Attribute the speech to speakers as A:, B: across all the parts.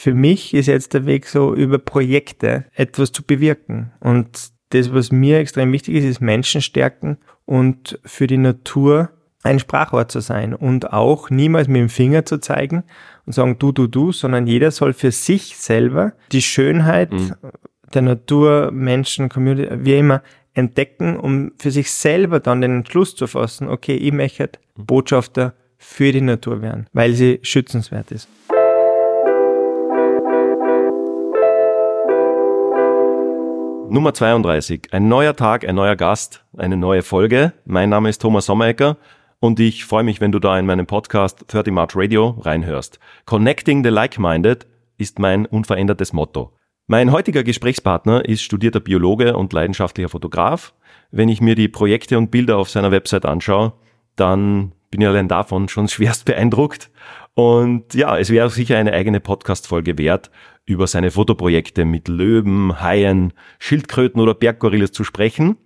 A: für mich ist jetzt der Weg so, über Projekte etwas zu bewirken. Und das, was mir extrem wichtig ist, ist Menschen stärken und für die Natur ein Sprachrohr zu sein und auch niemals mit dem Finger zu zeigen und sagen du, du, du, sondern jeder soll für sich selber die Schönheit mhm. der Natur, Menschen, Community, wie immer, entdecken, um für sich selber dann den Entschluss zu fassen, okay, ich möchte. Botschafter für die Natur werden, weil sie schützenswert ist.
B: Nummer 32. Ein neuer Tag, ein neuer Gast, eine neue Folge. Mein Name ist Thomas Sommerecker und ich freue mich, wenn du da in meinem Podcast 30 March Radio reinhörst. Connecting the Like-Minded ist mein unverändertes Motto. Mein heutiger Gesprächspartner ist studierter Biologe und leidenschaftlicher Fotograf. Wenn ich mir die Projekte und Bilder auf seiner Website anschaue, dann bin ich allein davon schon schwerst beeindruckt. Und ja, es wäre sicher eine eigene Podcast-Folge wert, über seine Fotoprojekte mit Löwen, Haien, Schildkröten oder Berggorillas zu sprechen.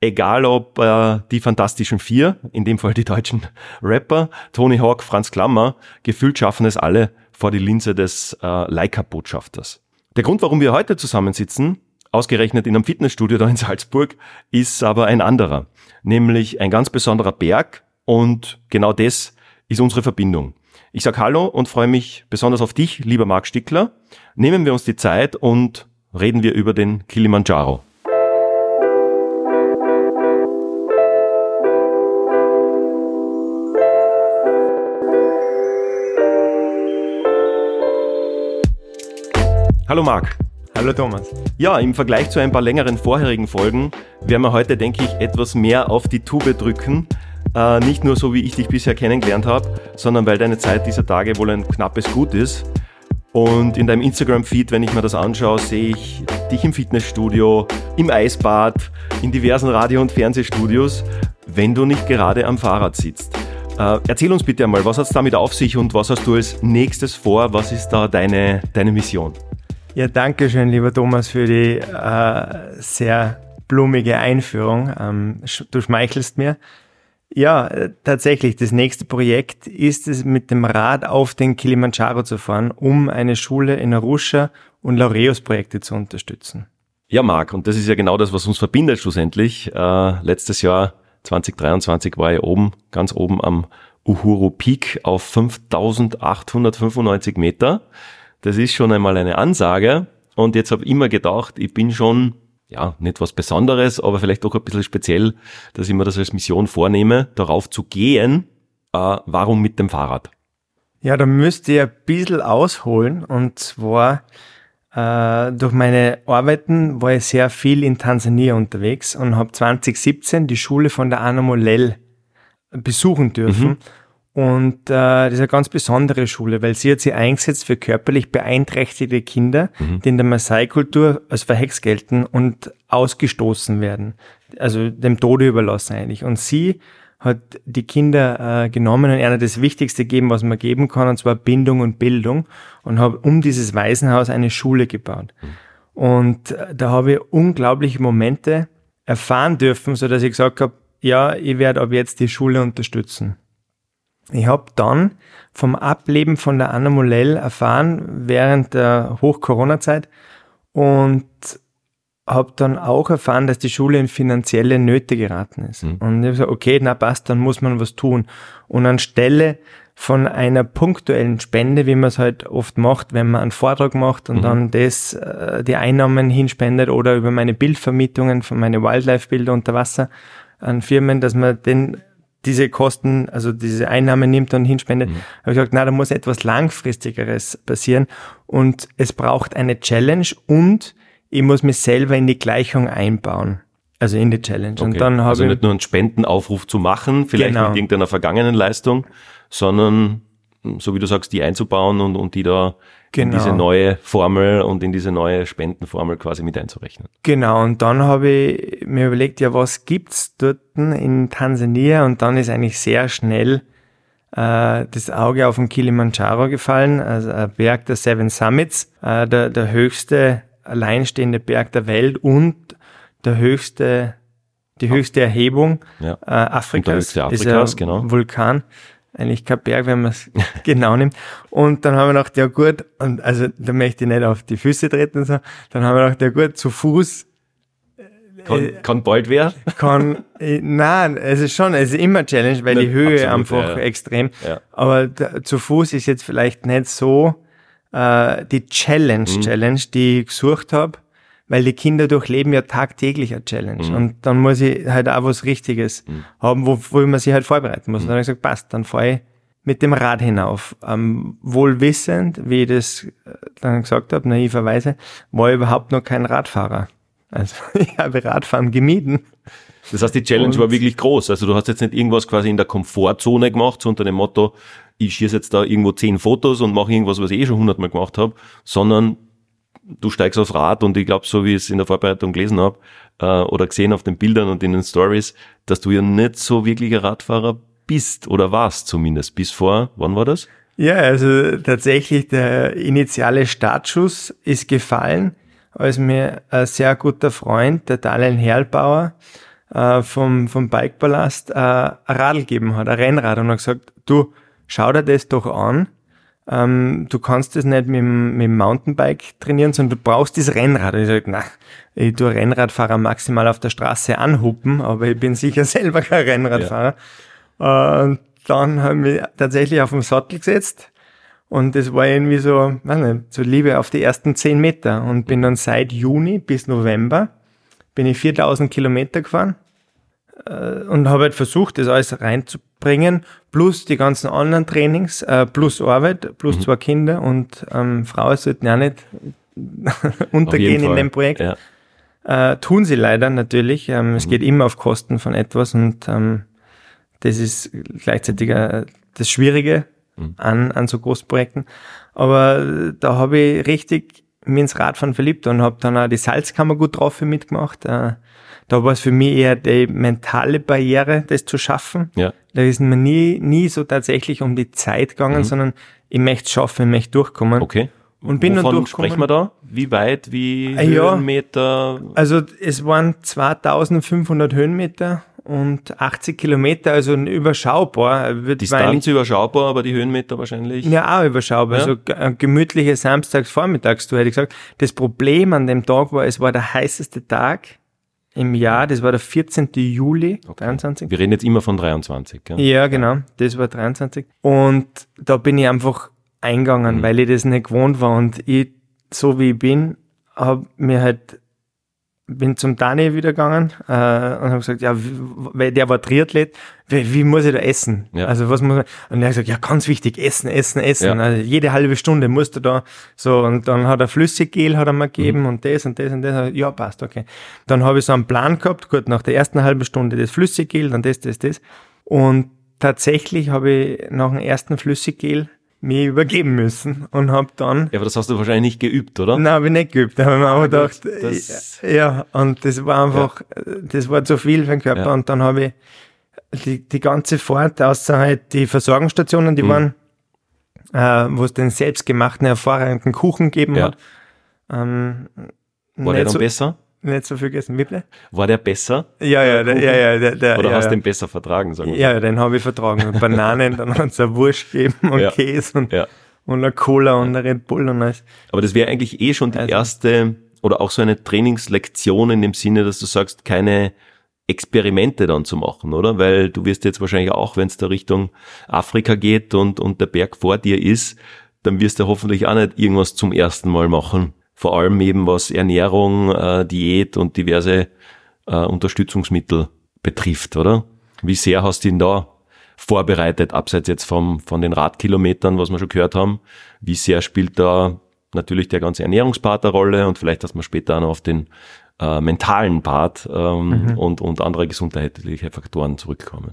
B: Egal ob äh, die Fantastischen Vier, in dem Fall die deutschen Rapper, Tony Hawk, Franz Klammer, gefühlt schaffen es alle vor die Linse des äh, Leica-Botschafters. Der Grund, warum wir heute zusammensitzen, ausgerechnet in einem Fitnessstudio da in Salzburg, ist aber ein anderer, nämlich ein ganz besonderer Berg und genau das ist unsere Verbindung. Ich sage Hallo und freue mich besonders auf dich, lieber Marc Stickler. Nehmen wir uns die Zeit und reden wir über den Kilimanjaro. Hallo Marc.
A: Hallo Thomas.
B: Ja, im Vergleich zu ein paar längeren vorherigen Folgen werden wir heute, denke ich, etwas mehr auf die Tube drücken äh, nicht nur so, wie ich dich bisher kennengelernt habe, sondern weil deine Zeit dieser Tage wohl ein knappes Gut ist. Und in deinem Instagram-Feed, wenn ich mir das anschaue, sehe ich dich im Fitnessstudio, im Eisbad, in diversen Radio- und Fernsehstudios, wenn du nicht gerade am Fahrrad sitzt. Äh, erzähl uns bitte einmal, was hat es damit auf sich und was hast du als nächstes vor? Was ist da deine, deine Mission?
A: Ja, danke schön, lieber Thomas, für die äh, sehr blumige Einführung. Ähm, du schmeichelst mir. Ja, äh, tatsächlich. Das nächste Projekt ist es, mit dem Rad auf den Kilimanjaro zu fahren, um eine Schule in Arusha und Laureus-Projekte zu unterstützen.
B: Ja, Marc, und das ist ja genau das, was uns verbindet schlussendlich. Äh, letztes Jahr 2023 war ich oben, ganz oben am Uhuru Peak auf 5895 Meter. Das ist schon einmal eine Ansage. Und jetzt habe ich immer gedacht, ich bin schon ja, nicht was Besonderes, aber vielleicht doch ein bisschen speziell, dass ich mir das als Mission vornehme, darauf zu gehen. Äh, warum mit dem Fahrrad?
A: Ja, da müsste ich ein bisschen ausholen. Und zwar äh, durch meine Arbeiten war ich sehr viel in Tansania unterwegs und habe 2017 die Schule von der Anna Molell besuchen dürfen. Mhm. Und äh, das ist eine ganz besondere Schule, weil sie hat sich eingesetzt für körperlich beeinträchtigte Kinder, mhm. die in der Maasai-Kultur als verhext gelten und ausgestoßen werden. Also dem Tode überlassen eigentlich. Und sie hat die Kinder äh, genommen und ihnen das Wichtigste gegeben, was man geben kann, und zwar Bindung und Bildung. Und habe um dieses Waisenhaus eine Schule gebaut. Mhm. Und äh, da habe ich unglaubliche Momente erfahren dürfen, so dass ich gesagt habe, ja, ich werde ab jetzt die Schule unterstützen. Ich habe dann vom Ableben von der Anna Molell erfahren während der Hoch-Corona-Zeit und habe dann auch erfahren, dass die Schule in finanzielle Nöte geraten ist. Mhm. Und ich habe gesagt, okay, na passt, dann muss man was tun. Und anstelle von einer punktuellen Spende, wie man es halt oft macht, wenn man einen Vortrag macht und mhm. dann das, äh, die Einnahmen hinspendet oder über meine Bildvermietungen von meine Wildlife-Bilder unter Wasser an Firmen, dass man den diese Kosten, also diese Einnahmen nimmt und hinspendet, mhm. habe ich gesagt, na, da muss etwas langfristigeres passieren und es braucht eine Challenge und ich muss mich selber in die Gleichung einbauen. Also in die Challenge.
B: Okay. Und dann habe also nicht nur einen Spendenaufruf zu machen, vielleicht genau. mit irgendeiner vergangenen Leistung, sondern so wie du sagst, die einzubauen und, und die da genau. in diese neue Formel und in diese neue Spendenformel quasi mit einzurechnen.
A: Genau, und dann habe ich mir überlegt, ja, was gibt's dort in Tansania? Und dann ist eigentlich sehr schnell äh, das Auge auf den Kilimanjaro gefallen, also ein Berg der Seven Summits, äh, der, der höchste alleinstehende Berg der Welt und der höchste, die höchste Erhebung
B: ja. äh, Afrikas. Und der höchste Afrikas,
A: ist ein genau. Vulkan eigentlich kein Berg, wenn man es genau nimmt. Und dann haben wir gedacht, ja gut, und also da möchte ich nicht auf die Füße treten, so. dann haben wir gedacht, ja gut, zu Fuß
B: kann, äh, kann bald werden?
A: Kann, äh, nein, es ist schon, es ist immer Challenge, weil die Höhe absolut, einfach ja, ja. extrem. Ja. Aber da, zu Fuß ist jetzt vielleicht nicht so äh, die Challenge, mhm. Challenge, die ich gesucht habe, weil die Kinder durchleben ja tagtäglich eine Challenge. Mhm. Und dann muss ich halt auch was Richtiges mhm. haben, wo, wo man sich halt vorbereiten muss. Und dann habe ich gesagt, passt, dann fahre ich mit dem Rad hinauf. Ähm, wohl wissend, wie ich das äh, dann gesagt habe, naiverweise, war ich überhaupt noch kein Radfahrer. Also ich habe Radfahren gemieden.
B: Das heißt, die Challenge und war wirklich groß. Also du hast jetzt nicht irgendwas quasi in der Komfortzone gemacht, so unter dem Motto, ich schieße jetzt da irgendwo zehn Fotos und mache irgendwas, was ich eh schon hundertmal gemacht habe, sondern du steigst aufs Rad und ich glaube, so wie ich es in der Vorbereitung gelesen habe äh, oder gesehen auf den Bildern und in den Stories, dass du ja nicht so wirklich ein Radfahrer bist oder warst zumindest bis vor, wann war das?
A: Ja, also tatsächlich der initiale Startschuss ist gefallen als mir ein sehr guter Freund, der Daniel Herlbauer, äh, vom, vom Bikeballast äh, ein Radl gegeben hat, ein Rennrad und hat gesagt, du, schau dir das doch an. Ähm, du kannst das nicht mit dem, mit dem Mountainbike trainieren, sondern du brauchst das Rennrad. Und ich sage, na, ich tue Rennradfahrer maximal auf der Straße anhupen, aber ich bin sicher selber kein Rennradfahrer. Ja. Und dann haben wir tatsächlich auf den Sattel gesetzt, und das war irgendwie so, weiß nicht, so Liebe auf die ersten zehn Meter. Und bin dann seit Juni bis November, bin ich 4000 Kilometer gefahren äh, und habe halt versucht, das alles reinzubringen, plus die ganzen anderen Trainings, äh, plus Arbeit, plus mhm. zwei Kinder und ähm, Frauen sollten ja nicht untergehen in dem Projekt. Ja. Äh, tun sie leider natürlich. Ähm, mhm. Es geht immer auf Kosten von etwas und ähm, das ist gleichzeitig äh, das Schwierige mhm. an, an so Großprojekten. Aber da habe ich richtig mir ins Radfahren verliebt und habe dann auch die Salzkammer gut drauf mitgemacht. Äh, da war es für mich eher die mentale Barriere, das zu schaffen. Ja. Da ist mir nie, nie so tatsächlich um die Zeit gegangen, mhm. sondern ich möchte es schaffen, ich möchte durchkommen.
B: Okay.
A: Und bin
B: Wovon
A: dann durchgekommen.
B: sprechen wir da? Wie weit, wie ah, Höhenmeter?
A: Ja, also es waren 2500 Höhenmeter und 80 Kilometer, also überschaubar.
B: Wird Distanz überschaubar, aber die Höhenmeter wahrscheinlich.
A: Ja, auch überschaubar. Ja. Also ein gemütliches Samstagsvormittagstour, hätte ich gesagt. Das Problem an dem Tag war, es war der heißeste Tag im Jahr, das war der 14. Juli okay. 23.
B: Wir reden jetzt immer von 23,
A: gell? Ja, genau, das war 23. Und da bin ich einfach eingegangen, mhm. weil ich das nicht gewohnt war und ich, so wie ich bin, habe mir halt bin zum Dani wieder gegangen äh, und habe gesagt, ja, weil der war Triathlet, wie, wie muss ich da essen? Ja. Also was muss man, und er hat gesagt, ja, ganz wichtig, essen, essen, essen. Ja. Also jede halbe Stunde musst du da so und dann hat er Flüssiggel hat er mir gegeben mhm. und das und das und das. Ja, passt, okay. Dann habe ich so einen Plan gehabt, gut, nach der ersten halben Stunde das Flüssiggel, dann das, das, das. Und tatsächlich habe ich nach dem ersten Flüssiggel mir übergeben müssen und habe dann.
B: Ja, aber das hast du wahrscheinlich nicht geübt, oder?
A: Nein, habe ich nicht geübt. Da habe ich mir auch gedacht, das, ja, und das war einfach, ja. das war zu viel für den Körper ja. und dann habe ich die, die ganze Fahrt, außer halt die Versorgungsstationen, die mhm. waren, äh, wo es den selbstgemachten, hervorragenden Kuchen gegeben ja. hat. Ähm,
B: war der dann so, besser?
A: Nicht so viel gegessen. Wie?
B: War der besser?
A: Ja, ja, der, ja, ja. Der, der,
B: Oder
A: ja,
B: hast
A: du
B: den besser vertragen, sagen
A: wir Ja, den habe ich vertragen. Bananen, dann hat es eine Wurst gegeben und ja. Käse und, ja. und eine Cola und eine Red Bull und alles.
B: Aber das wäre eigentlich eh schon die also. erste oder auch so eine Trainingslektion in dem Sinne, dass du sagst, keine Experimente dann zu machen, oder? Weil du wirst jetzt wahrscheinlich auch, wenn es da Richtung Afrika geht und, und der Berg vor dir ist, dann wirst du hoffentlich auch nicht irgendwas zum ersten Mal machen vor allem eben was Ernährung, äh, Diät und diverse äh, Unterstützungsmittel betrifft, oder? Wie sehr hast du ihn da vorbereitet, abseits jetzt vom, von den Radkilometern, was wir schon gehört haben? Wie sehr spielt da natürlich der ganze Ernährungspart eine Rolle und vielleicht, dass wir später auch noch auf den äh, mentalen Part ähm, mhm. und, und andere gesundheitliche Faktoren zurückkommen?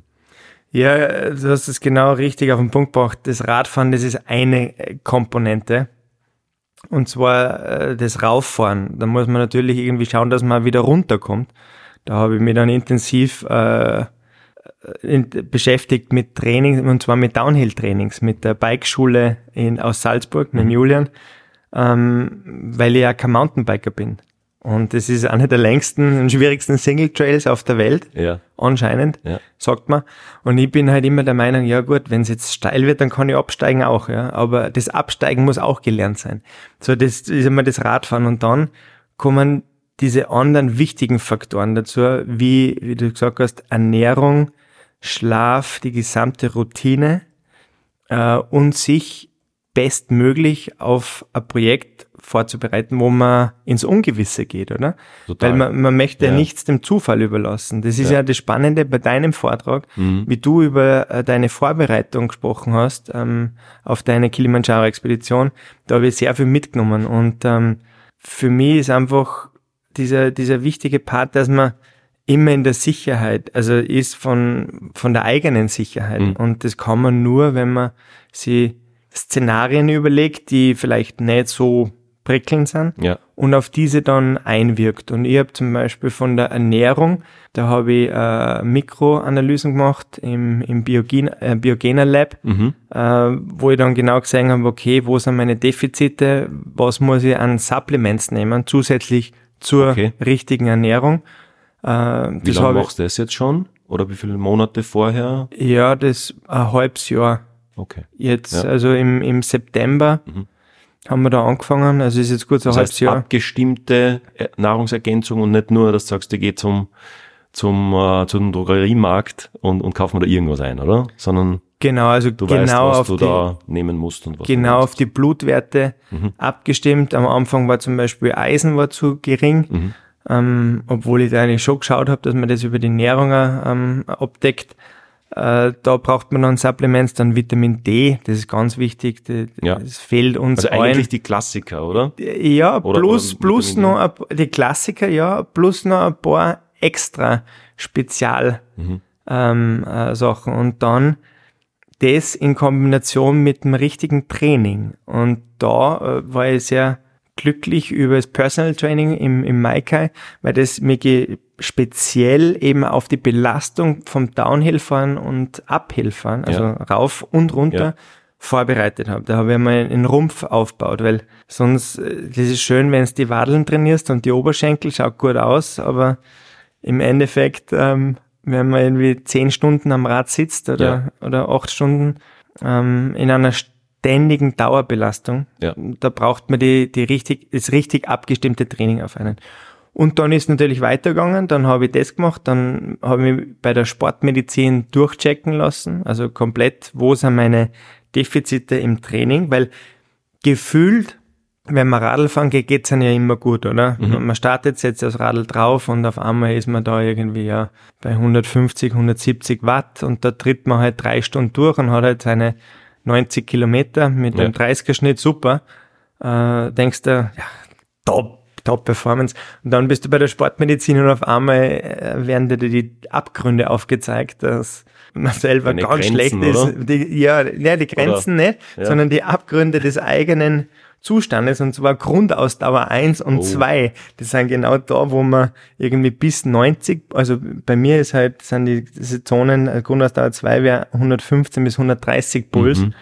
A: Ja, du hast es genau richtig auf den Punkt gebracht. Das Radfahren, das ist eine Komponente. Und zwar äh, das Rauffahren. Da muss man natürlich irgendwie schauen, dass man wieder runterkommt. Da habe ich mich dann intensiv äh, in, beschäftigt mit Training, und zwar mit Downhill-Trainings, mit der Bikeschule in, aus Salzburg, mit mhm. Julian, ähm, weil ich ja kein Mountainbiker bin. Und das ist einer der längsten und schwierigsten Single Trails auf der Welt.
B: Ja.
A: Anscheinend,
B: Ja.
A: sagt man. Und ich bin halt immer der Meinung, ja gut, wenn es jetzt steil wird, dann kann ich absteigen auch, ja. Aber das Absteigen muss auch gelernt sein. So, das ist immer das Radfahren. Und dann kommen diese anderen wichtigen Faktoren dazu, wie, wie du gesagt hast, Ernährung, Schlaf, die gesamte Routine äh, und sich bestmöglich auf ein Projekt vorzubereiten, wo man ins Ungewisse geht, oder?
B: Total.
A: Weil man, man möchte ja. Nichts dem Zufall überlassen. Das ist
B: Ja.
A: ja, das Spannende bei deinem Vortrag,
B: Mhm.
A: wie du über äh, deine Vorbereitung gesprochen hast ähm, auf deine Kilimanjaro-Expedition. Da habe ich sehr viel mitgenommen und ähm, für mich ist einfach dieser, dieser wichtige Part, dass man immer in der Sicherheit, also ist von, von der eigenen Sicherheit.
B: Mhm.
A: Und das kann man nur, wenn man sich Szenarien überlegt, die vielleicht nicht so prickelnd sind
B: Ja.
A: und auf diese dann einwirkt. Und ich habe zum Beispiel von der Ernährung, da habe ich äh, Mikroanalysen gemacht im, im Biogen, äh, Biogener Lab,
B: Mhm.
A: äh, wo ich dann genau gesehen habe, okay, wo sind meine Defizite, was muss ich an Supplements nehmen, zusätzlich zur
B: Okay.
A: richtigen Ernährung. Äh,
B: Wie lange machst du das jetzt schon? Oder wie viele Monate vorher?
A: Ja, das ein halbes Jahr.
B: Okay.
A: Jetzt,
B: Ja.
A: also im, im September
B: Mhm.
A: Haben wir da angefangen, also ist jetzt gut so ein
B: Das
A: halbes
B: heißt,
A: Jahr.
B: abgestimmte äh, Nahrungsergänzung und nicht nur, dass du sagst, ich gehe zum, zum, äh, zum Drogeriemarkt und, und kauf mir da irgendwas ein, oder? Sondern
A: Genau, also
B: du
A: genau
B: weißt, was
A: auf
B: du
A: die,
B: da nehmen musst und was du
A: genau auf die Blutwerte
B: Mhm.
A: abgestimmt. Am Anfang war zum Beispiel Eisen war zu gering,
B: Mhm.
A: ähm, obwohl ich da eigentlich schon geschaut habe, dass man das über die Ernährung auch, ähm, abdeckt. Äh, da braucht man dann Supplements, dann Vitamin D, das ist ganz wichtig, das,
B: Ja.
A: das fehlt uns
B: Also eigentlich die Klassiker, oder?
A: Ja,
B: Oder-
A: plus,
B: oder
A: plus
B: Vitamin
A: noch ein, die Klassiker, ja, plus noch ein paar extra Spezial
B: Mhm.
A: ähm, äh, Sachen und dann das in Kombination mit dem richtigen Training. Und da äh, war ich sehr glücklich über das Personal Training im, im Maikai, weil das mir speziell eben auf die Belastung vom Downhill-Fahren und Uphill-Fahren, also
B: Ja.
A: rauf und runter,
B: Ja.
A: vorbereitet habe. Da habe ich mal einen Rumpf aufgebaut, weil sonst, äh, das ist schön, wenn du die Wadeln trainierst und die Oberschenkel, schaut gut aus, aber im Endeffekt, ähm, wenn man irgendwie zehn Stunden am Rad sitzt oder, oder acht Stunden ähm, in einer ständigen Dauerbelastung,
B: Ja.
A: da braucht man die, die richtig, das richtig abgestimmte Training auf einen. Und dann ist natürlich weitergegangen, dann habe ich das gemacht, dann habe ich mich bei der Sportmedizin durchchecken lassen, also komplett, wo sind meine Defizite im Training, weil gefühlt, wenn man Radl fahren geht, geht's einem ja immer gut, oder? Man startet, setzt das Radl drauf und auf einmal ist man da irgendwie ja bei 150, 170 Watt und da tritt man halt drei Stunden durch und hat halt seine 90 Kilometer mit
B: Ja.
A: einem 30er-Schnitt, super. Äh, denkst du, ja, top, top Performance. Und dann bist du bei der Sportmedizin und auf einmal äh, werden dir die Abgründe aufgezeigt, dass man selber
B: Deine
A: ganz
B: Grenzen,
A: schlecht ist.
B: oder?
A: Die, ja, ja, die Grenzen nicht,
B: Ja.
A: sondern die Abgründe des eigenen Zustandes und zwar Grundausdauer 1 und
B: Oh.
A: 2. Das sind genau da, wo man irgendwie bis 90, also bei mir ist halt, sind die diese Zonen, äh, Grundausdauer 2 wäre 115 bis 130 Puls.
B: Mhm.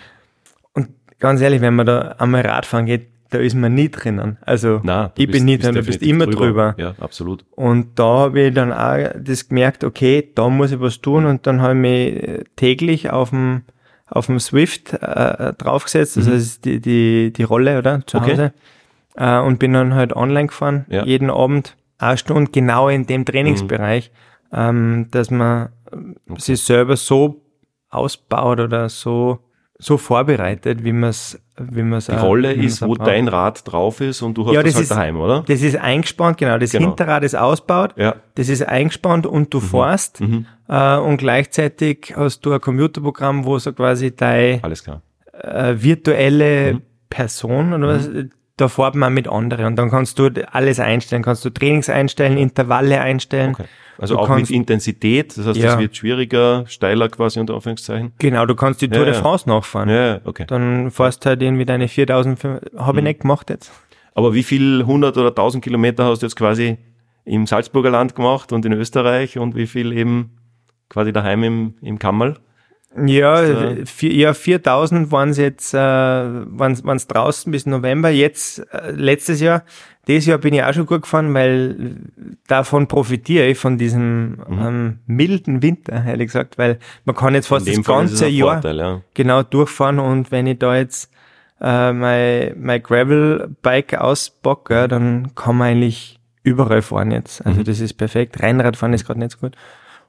A: Und ganz ehrlich, wenn man da einmal Radfahren geht, da ist man nie drinnen. Also
B: du
A: ich bin nie drin, du bist immer drüber.
B: Ja, absolut.
A: Und da habe ich dann auch das gemerkt, okay, da muss ich was tun und dann habe ich mich täglich auf dem auf dem Swift äh, draufgesetzt, das ist die, die, die Rolle, oder? Zu
B: Mhm. Okay.
A: Hause. Äh, und bin dann halt online gefahren,
B: Ja.
A: jeden Abend, eine Stunde genau in dem Trainingsbereich, ähm, dass man äh, sich selber so ausbaut oder so, so vorbereitet, wie man es wie man's
B: Die Rolle ist, wo
A: braucht.
B: dein Rad drauf ist und du hast
A: Ja,
B: das,
A: das
B: halt
A: ist-
B: daheim, oder?
A: Das ist eingespannt, genau. Das
B: Genau.
A: Hinterrad ist ausgebaut,
B: Ja.
A: das ist eingespannt und du fährst.
B: Mhm.
A: Äh, und gleichzeitig hast du ein Computerprogramm, wo so quasi
B: klar.
A: äh, virtuelle
B: Mhm.
A: Person oder was, da fährt man mit anderen. Und dann kannst du alles einstellen. Kannst du Trainings einstellen, Intervalle einstellen.
B: Okay. Also
A: Du
B: auch
A: kannst-
B: mit Intensität, das heißt,
A: Ja.
B: es wird schwieriger, steiler quasi unter Anführungszeichen.
A: Genau, du kannst die Tour
B: Ja,
A: de. France nachfahren.
B: Ja, ja, okay.
A: Dann fährst halt irgendwie deine 4000, habe ich
B: Mhm.
A: nicht gemacht jetzt.
B: Aber wie viel 100 oder 1000 Kilometer hast du jetzt quasi im Salzburger Land gemacht und in Österreich und wie viel eben quasi daheim im, im Kammerl?
A: Ja, vier, ja 4000 waren es jetzt, äh, waren es draußen bis November. Jetzt, äh, letztes Jahr, dieses Jahr bin ich auch schon gut gefahren, weil davon profitiere ich, von diesem mhm. ähm, milden Winter, ehrlich gesagt, weil man kann jetzt fast das ganze Jahr Vorteil, ja. genau durchfahren und wenn ich da jetzt äh, mein, mein Gravel-Bike ausbocke, dann kann man eigentlich überall fahren jetzt. Also mhm. das ist perfekt. Rennradfahren ist gerade nicht so gut.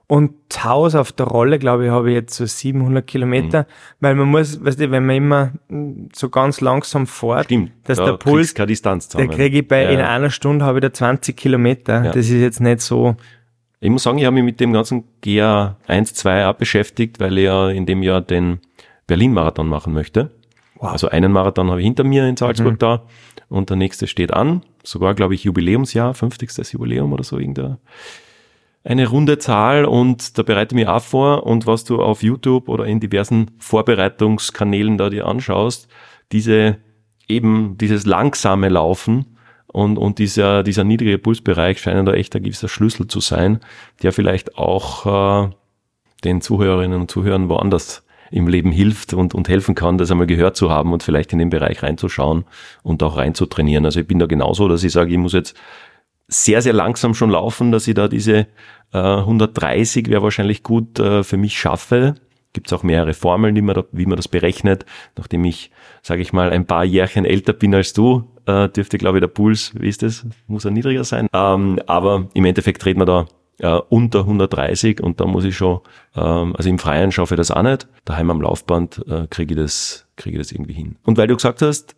A: Und Haus auf der Rolle, glaube ich, habe ich jetzt so 700 Kilometer, mhm. weil man muss, weißt du, wenn man immer so ganz langsam fährt,
B: Stimmt,
A: dass da der Puls,
B: keine Distanz zusammen.
A: der kriege ich bei, ja. in einer Stunde habe ich da 20 Kilometer. Ja. Das ist jetzt nicht so.
B: Ich muss sagen, ich habe mich mit dem ganzen GA 1, 2 auch beschäftigt, weil ich ja in dem Jahr den Berlin-Marathon machen möchte. Wow. Also einen Marathon habe ich hinter mir in Salzburg mhm. da und der nächste steht an. Sogar, glaube ich, Jubiläumsjahr, 50. Jubiläum oder so irgendein eine runde Zahl und da bereite ich mich auch vor und was du auf YouTube oder in diversen Vorbereitungskanälen da dir anschaust, diese eben dieses langsame Laufen und, und dieser, dieser niedrige Pulsbereich scheinen da echt ein gewisser Schlüssel zu sein, der vielleicht auch äh, den Zuhörerinnen und Zuhörern woanders im Leben hilft und, und helfen kann, das einmal gehört zu haben und vielleicht in den Bereich reinzuschauen und auch reinzutrainieren. Also ich bin da genauso, dass ich sage, ich muss jetzt sehr, sehr langsam schon laufen, dass ich da diese äh, 130 wäre wahrscheinlich gut äh, für mich schaffe. Gibt es auch mehrere Formeln, die man da, wie man das berechnet. Nachdem ich, sage ich mal, ein paar Jährchen älter bin als du, äh, dürfte, glaube ich, der Puls, wie ist das, muss er niedriger sein. Ähm, aber im Endeffekt dreht man da äh, unter 130 und da muss ich schon, ähm, also im Freien schaffe ich das auch nicht. Daheim am Laufband äh, kriege ich das, kriege ich das irgendwie hin. Und weil du gesagt hast,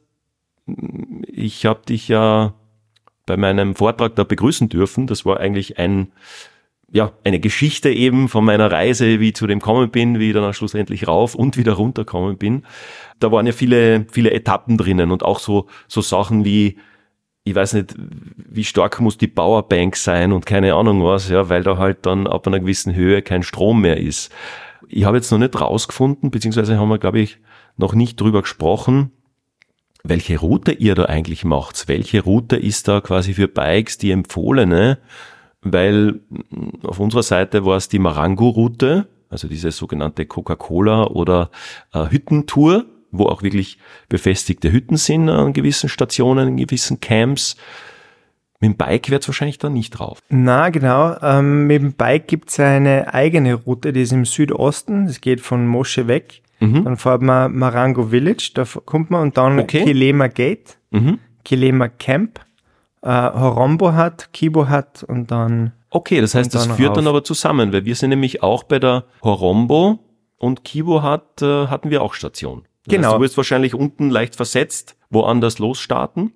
B: ich habe dich ja bei meinem Vortrag da begrüßen dürfen. Das war eigentlich ein, ja, eine Geschichte eben von meiner Reise, wie ich zu dem kommen bin, wie ich dann schlussendlich rauf und wieder runterkommen bin. Da waren ja viele, viele Etappen drinnen und auch so, so Sachen wie, ich weiß nicht, wie stark muss die Powerbank sein und keine Ahnung was, ja, weil da halt dann ab einer gewissen Höhe kein Strom mehr ist. Ich habe jetzt noch nicht rausgefunden, beziehungsweise haben wir, glaube ich, noch nicht drüber gesprochen, welche Route ihr da eigentlich macht. Welche Route ist da quasi für Bikes die empfohlene? Weil mm, auf unserer Seite war es die Marango-Route, also diese sogenannte Coca-Cola oder äh, Hüttentour, wo auch wirklich befestigte Hütten sind an gewissen Stationen, in gewissen Camps. Mit dem Bike wird es wahrscheinlich da nicht drauf.
A: Na genau. Ähm, mit dem Bike gibt's eine eigene Route, die ist im Südosten. Das geht von Mosche weg Mhm. Dann fährt man Marango Village, da kommt man und dann okay. Kilema Gate, mhm. Kilema Camp, äh, Horombo hat, Kibo hat und dann.
B: Okay, das heißt, das führt rauf. dann aber zusammen, weil wir sind nämlich auch bei der Horombo und Kibo hat, äh, hatten wir auch Station. Das genau. Heißt, du wirst wahrscheinlich unten leicht versetzt, woanders losstarten.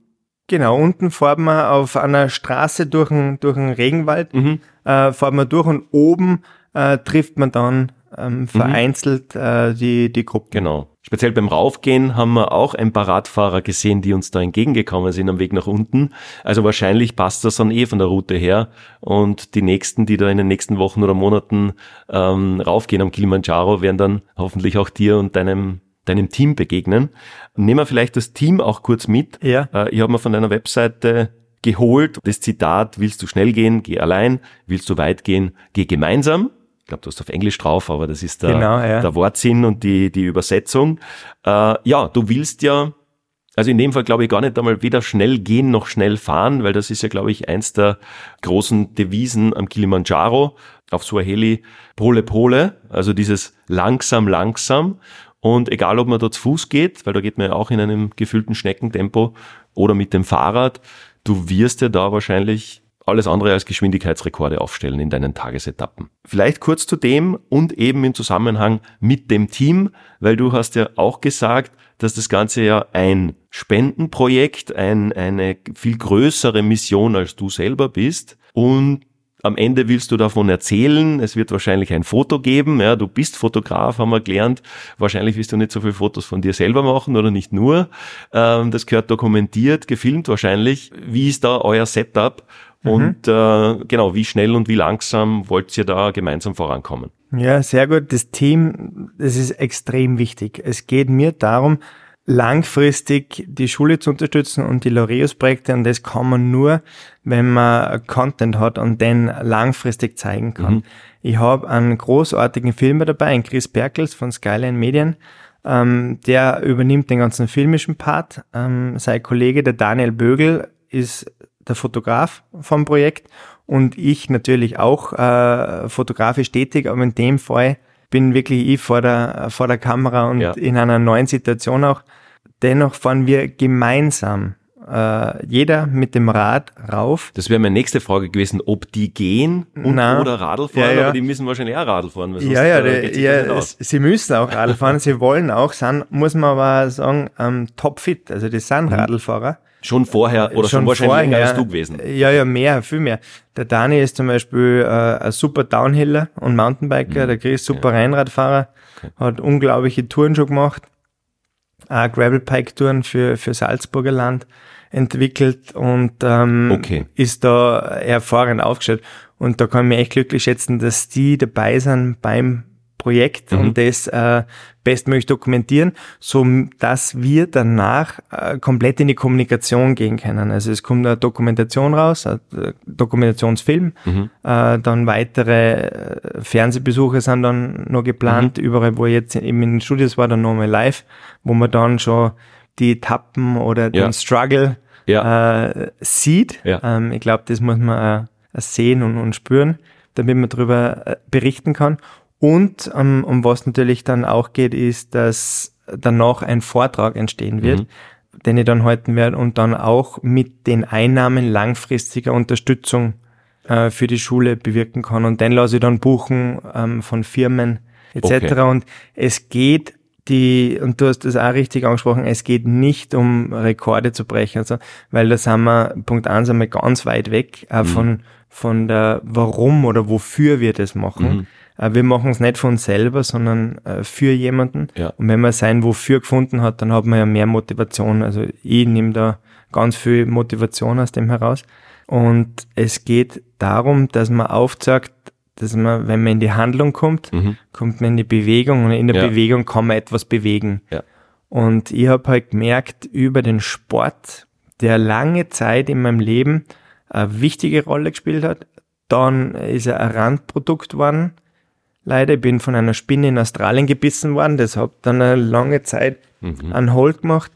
A: Genau, unten fährt man auf einer Straße durch einen, durch einen Regenwald, mhm. äh, fährt man durch und oben äh, trifft man dann ähm, mhm. vereinzelt mhm. äh, die, die Gruppen.
B: Genau. Speziell beim Raufgehen haben wir auch ein paar Radfahrer gesehen, die uns da entgegengekommen sind am Weg nach unten. Also wahrscheinlich passt das dann eh von der Route her. Und die nächsten, die da in den nächsten Wochen oder Monaten ähm, raufgehen am Kilimanjaro, werden dann hoffentlich auch dir und deinem deinem Team begegnen. Nehmen wir vielleicht das Team auch kurz mit. Ja. Äh, ich habe mir von deiner Webseite geholt das Zitat, willst du schnell gehen, geh allein, willst du weit gehen, geh gemeinsam glaube, du hast auf Englisch drauf, aber das ist der, genau, ja. der Wortsinn und die, die Übersetzung. Äh, ja, du willst ja, also in dem Fall glaube ich gar nicht einmal weder schnell gehen noch schnell fahren, weil das ist ja, glaube ich, eins der großen Devisen am Kilimanjaro auf Suaheli, Pole Pole, also dieses langsam, langsam. Und egal, ob man dort zu Fuß geht, weil da geht man ja auch in einem gefühlten Schneckentempo oder mit dem Fahrrad, du wirst ja da wahrscheinlich alles andere als Geschwindigkeitsrekorde aufstellen in deinen Tagesetappen. Vielleicht kurz zu dem und eben im Zusammenhang mit dem Team, weil du hast ja auch gesagt, dass das Ganze ja ein Spendenprojekt, ein, eine viel größere Mission als du selber bist und am Ende willst du davon erzählen. Es wird wahrscheinlich ein Foto geben. Ja, du bist Fotograf, haben wir gelernt. Wahrscheinlich willst du nicht so viele Fotos von dir selber machen oder nicht nur. Ähm, das gehört dokumentiert, gefilmt wahrscheinlich. Wie ist da euer Setup? Mhm. Und äh, genau, wie schnell und wie langsam wollt ihr da gemeinsam vorankommen?
A: Ja, sehr gut. Das Team, das ist extrem wichtig. Es geht mir darum, langfristig die Schule zu unterstützen und die Loreus-Projekte und das kann man nur, wenn man Content hat und den langfristig zeigen kann. Mhm. Ich habe einen großartigen Filmer dabei, einen Chris Perkels von Skyline Medien, ähm, der übernimmt den ganzen filmischen Part. Ähm, sein Kollege, der Daniel Bögel, ist der Fotograf vom Projekt und ich natürlich auch äh, fotografisch tätig, aber in dem Fall bin wirklich ich vor der, vor der Kamera und ja. in einer neuen Situation auch. Dennoch fahren wir gemeinsam äh, jeder mit dem Rad rauf.
B: Das wäre meine nächste Frage gewesen, ob die gehen und oder Radl fahren, ja, ja. aber die müssen wahrscheinlich auch Radl fahren.
A: Weil ja, ja, äh, ja sie müssen auch Radl fahren, sie wollen auch, sind, muss man aber sagen, ähm, topfit, also die sind mhm. Radlfahrer.
B: Schon vorher oder schon, schon wahrscheinlich vorher, länger als du gewesen?
A: Ja, ja, mehr, viel mehr. Der Dani ist zum Beispiel äh, ein super Downhiller und Mountainbiker, mhm. der Chris super ja. Rennradfahrer, okay. hat unglaubliche Touren schon gemacht, auch Gravelpike-Touren für, für Salzburger Land entwickelt und ähm, okay. ist da hervorragend aufgestellt. Und da kann ich mich echt glücklich schätzen, dass die dabei sind beim Projekt mhm. und das äh, bestmöglich dokumentieren, so dass wir danach äh, komplett in die Kommunikation gehen können. Also es kommt eine Dokumentation raus, ein Dokumentationsfilm, mhm. äh, dann weitere äh, Fernsehbesuche sind dann noch geplant, mhm. überall, wo ich jetzt eben in den Studios war, dann nochmal live, wo man dann schon die Etappen oder ja. den Struggle ja. äh, sieht. Ja. Ähm, ich glaube, das muss man äh, sehen und, und spüren, damit man darüber äh, berichten kann. Und um, um was natürlich dann auch geht, ist, dass danach ein Vortrag entstehen wird, mhm. den ich dann halten werde und dann auch mit den Einnahmen langfristiger Unterstützung äh, für die Schule bewirken kann. Und den lasse ich dann buchen ähm, von Firmen etc. Okay. Und es geht die, und du hast das auch richtig angesprochen, es geht nicht um Rekorde zu brechen, also, weil da sind wir, Punkt eins einmal ganz weit weg äh, mhm. von, von der, warum oder wofür wir das machen. Mhm. Äh, wir machen es nicht von uns selber, sondern äh, für jemanden. Ja. Und wenn man sein Wofür gefunden hat, dann hat man ja mehr Motivation. Also ich nehme da ganz viel Motivation aus dem heraus. Und es geht darum, dass man aufzeigt, dass man, wenn man in die Handlung kommt, mhm. kommt man in die Bewegung und in der ja. Bewegung kann man etwas bewegen. Ja. Und ich habe halt gemerkt über den Sport, der lange Zeit in meinem Leben eine wichtige Rolle gespielt hat. Dann ist er ein Randprodukt geworden leider. Ich bin von einer Spinne in Australien gebissen worden. Das hat dann eine lange Zeit mhm. einen Hold gemacht.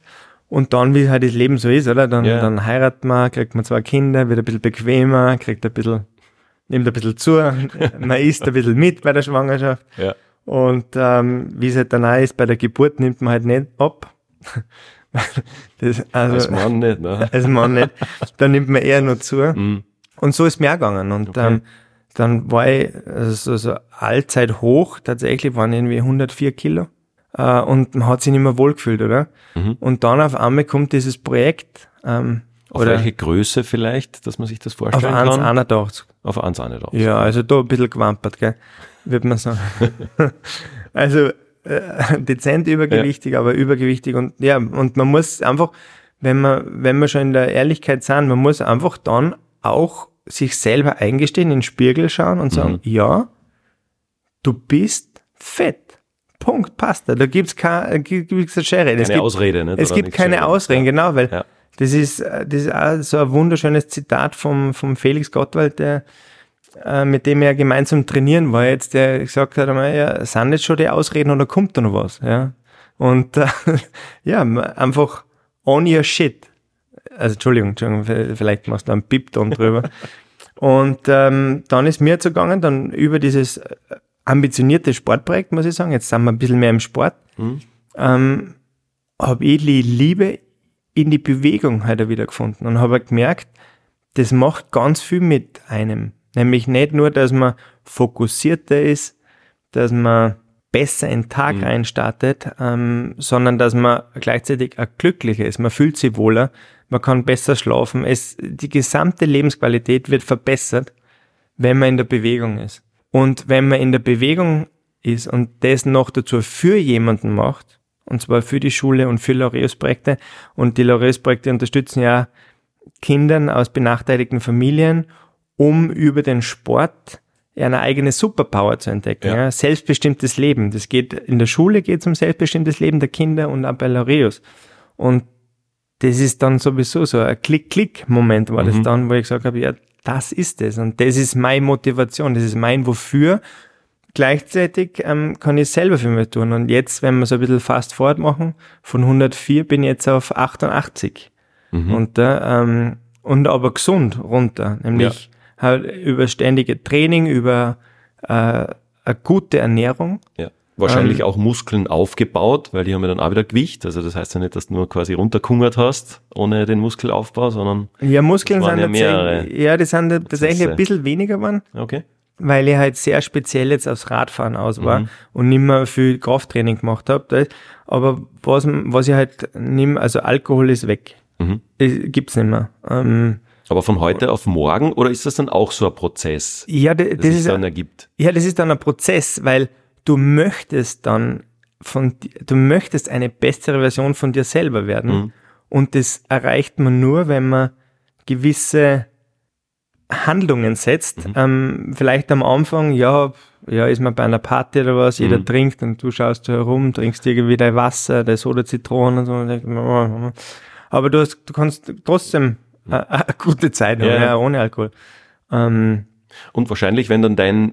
A: Und dann, wie halt das Leben so ist, oder? Dann, ja. dann heiratet man, kriegt man zwei Kinder, wird ein bisschen bequemer, kriegt ein bisschen, nimmt ein bisschen zu, man isst ein bisschen mit bei der Schwangerschaft. Ja. Und ähm, wie es halt dann auch ist, bei der Geburt nimmt man halt nicht ab.
B: das, also, als Mann nicht, ne?
A: Als Mann nicht. Dann nimmt man eher nur zu. Mhm. Und so ist mir gegangen. Und okay. ähm, dann war ich also so Allzeit hoch, tatsächlich waren irgendwie 104 Kilo. Äh, und man hat sich nicht mehr wohlgefühlt, oder? Mhm. Und dann auf einmal kommt dieses Projekt. Ähm,
B: auf oder welche Größe vielleicht, dass man sich das vorstellen
A: auf
B: kann?
A: 1,81.
B: Auf 1,81.
A: Ja, also da ein bisschen gewampert, gell? Würde man sagen. also äh, dezent übergewichtig, ja. aber übergewichtig und ja, und man muss einfach, wenn man, wenn wir schon in der Ehrlichkeit sind, man muss einfach dann auch sich selber eingestehen, in den Spiegel schauen und sagen, mhm. ja, du bist fett. Punkt, passt. Da gibt's keine, gibt's keine Schere.
B: Keine
A: es gibt,
B: Ausrede, ne?
A: Es gibt keine. Ausreden, genau, weil ja. Das ist, das ist auch so ein wunderschönes Zitat vom, vom Felix Gottwald, der, äh, mit dem er gemeinsam trainieren war jetzt, der gesagt hat, ja, sind jetzt schon die Ausreden oder kommt da noch was, ja? Und, äh, ja, einfach on your shit also Entschuldigung, Entschuldigung vielleicht machst du einen Pip-Ton drüber. Und ähm, dann ist mir zugegangen, dann über dieses ambitionierte Sportprojekt, muss ich sagen, jetzt sind wir ein bisschen mehr im Sport, mhm. ähm, habe ich die Liebe in die Bewegung heute wieder gefunden und habe gemerkt, das macht ganz viel mit einem. Nämlich nicht nur, dass man fokussierter ist, dass man besser in den Tag mhm. reinstartet, ähm, sondern dass man gleichzeitig auch glücklicher ist. Man fühlt sich wohler, man kann besser schlafen. Es, die gesamte Lebensqualität wird verbessert, wenn man in der Bewegung ist. Und wenn man in der Bewegung ist und das noch dazu für jemanden macht, und zwar für die Schule und für Laureus-Projekte, und die Laureus-Projekte unterstützen ja Kindern aus benachteiligten Familien, um über den Sport eine eigene Superpower zu entdecken.
B: Ja.
A: Ja. Selbstbestimmtes Leben. Das geht in der Schule geht es um selbstbestimmtes Leben der Kinder und auch bei Laureus. Und das ist dann sowieso so ein Klick-Klick-Moment war das dann, wo ich gesagt habe, ja, das ist es. Und das ist meine Motivation, das ist mein Wofür. Gleichzeitig ähm, kann ich selber für mich tun. Und jetzt, wenn wir so ein bisschen fast forward machen, von 104 bin ich jetzt auf 88 runter. Ähm, und aber gesund runter. Nämlich halt über ständige Training, über äh, eine gute Ernährung.
B: Ja. Wahrscheinlich
A: Ähm.
B: auch Muskeln aufgebaut, weil die haben ja dann auch wieder Gewicht. Also das heißt ja nicht, dass du nur quasi runterkungert hast, ohne den Muskelaufbau, sondern
A: Ja, Muskeln sind
B: ja mehrere
A: ja, die sind tatsächlich ein bisschen weniger geworden,
B: okay.
A: Weil ich halt sehr speziell jetzt aufs Radfahren aus war
B: Mhm.
A: und nicht mehr viel Krafttraining gemacht habe. Aber was, was ich halt nimm, also Alkohol ist weg.
B: Mhm.
A: Gibt's nicht mehr. Ähm,
B: Aber von heute auf morgen oder ist das dann auch so ein Prozess,
A: ja, das, das ist,
B: dann ergibt?
A: ja, das ist dann ein Prozess, weil du möchtest dann von, du möchtest eine bessere Version von dir selber werden.
B: Mhm.
A: Und das erreicht man nur, wenn man gewisse Handlungen setzt.
B: Mhm.
A: Ähm, vielleicht am Anfang, ja, ja, ist man bei einer Party oder was, jeder
B: Mhm.
A: trinkt und du schaust herum, trinkst irgendwie dein Wasser, dein Soda Zitronen und so. Und aber du, hast, du kannst trotzdem eine, eine gute Zeit haben,
B: Mhm. Ja.
A: ja, ohne Alkohol. Ähm,
B: Und wahrscheinlich, wenn dann dein,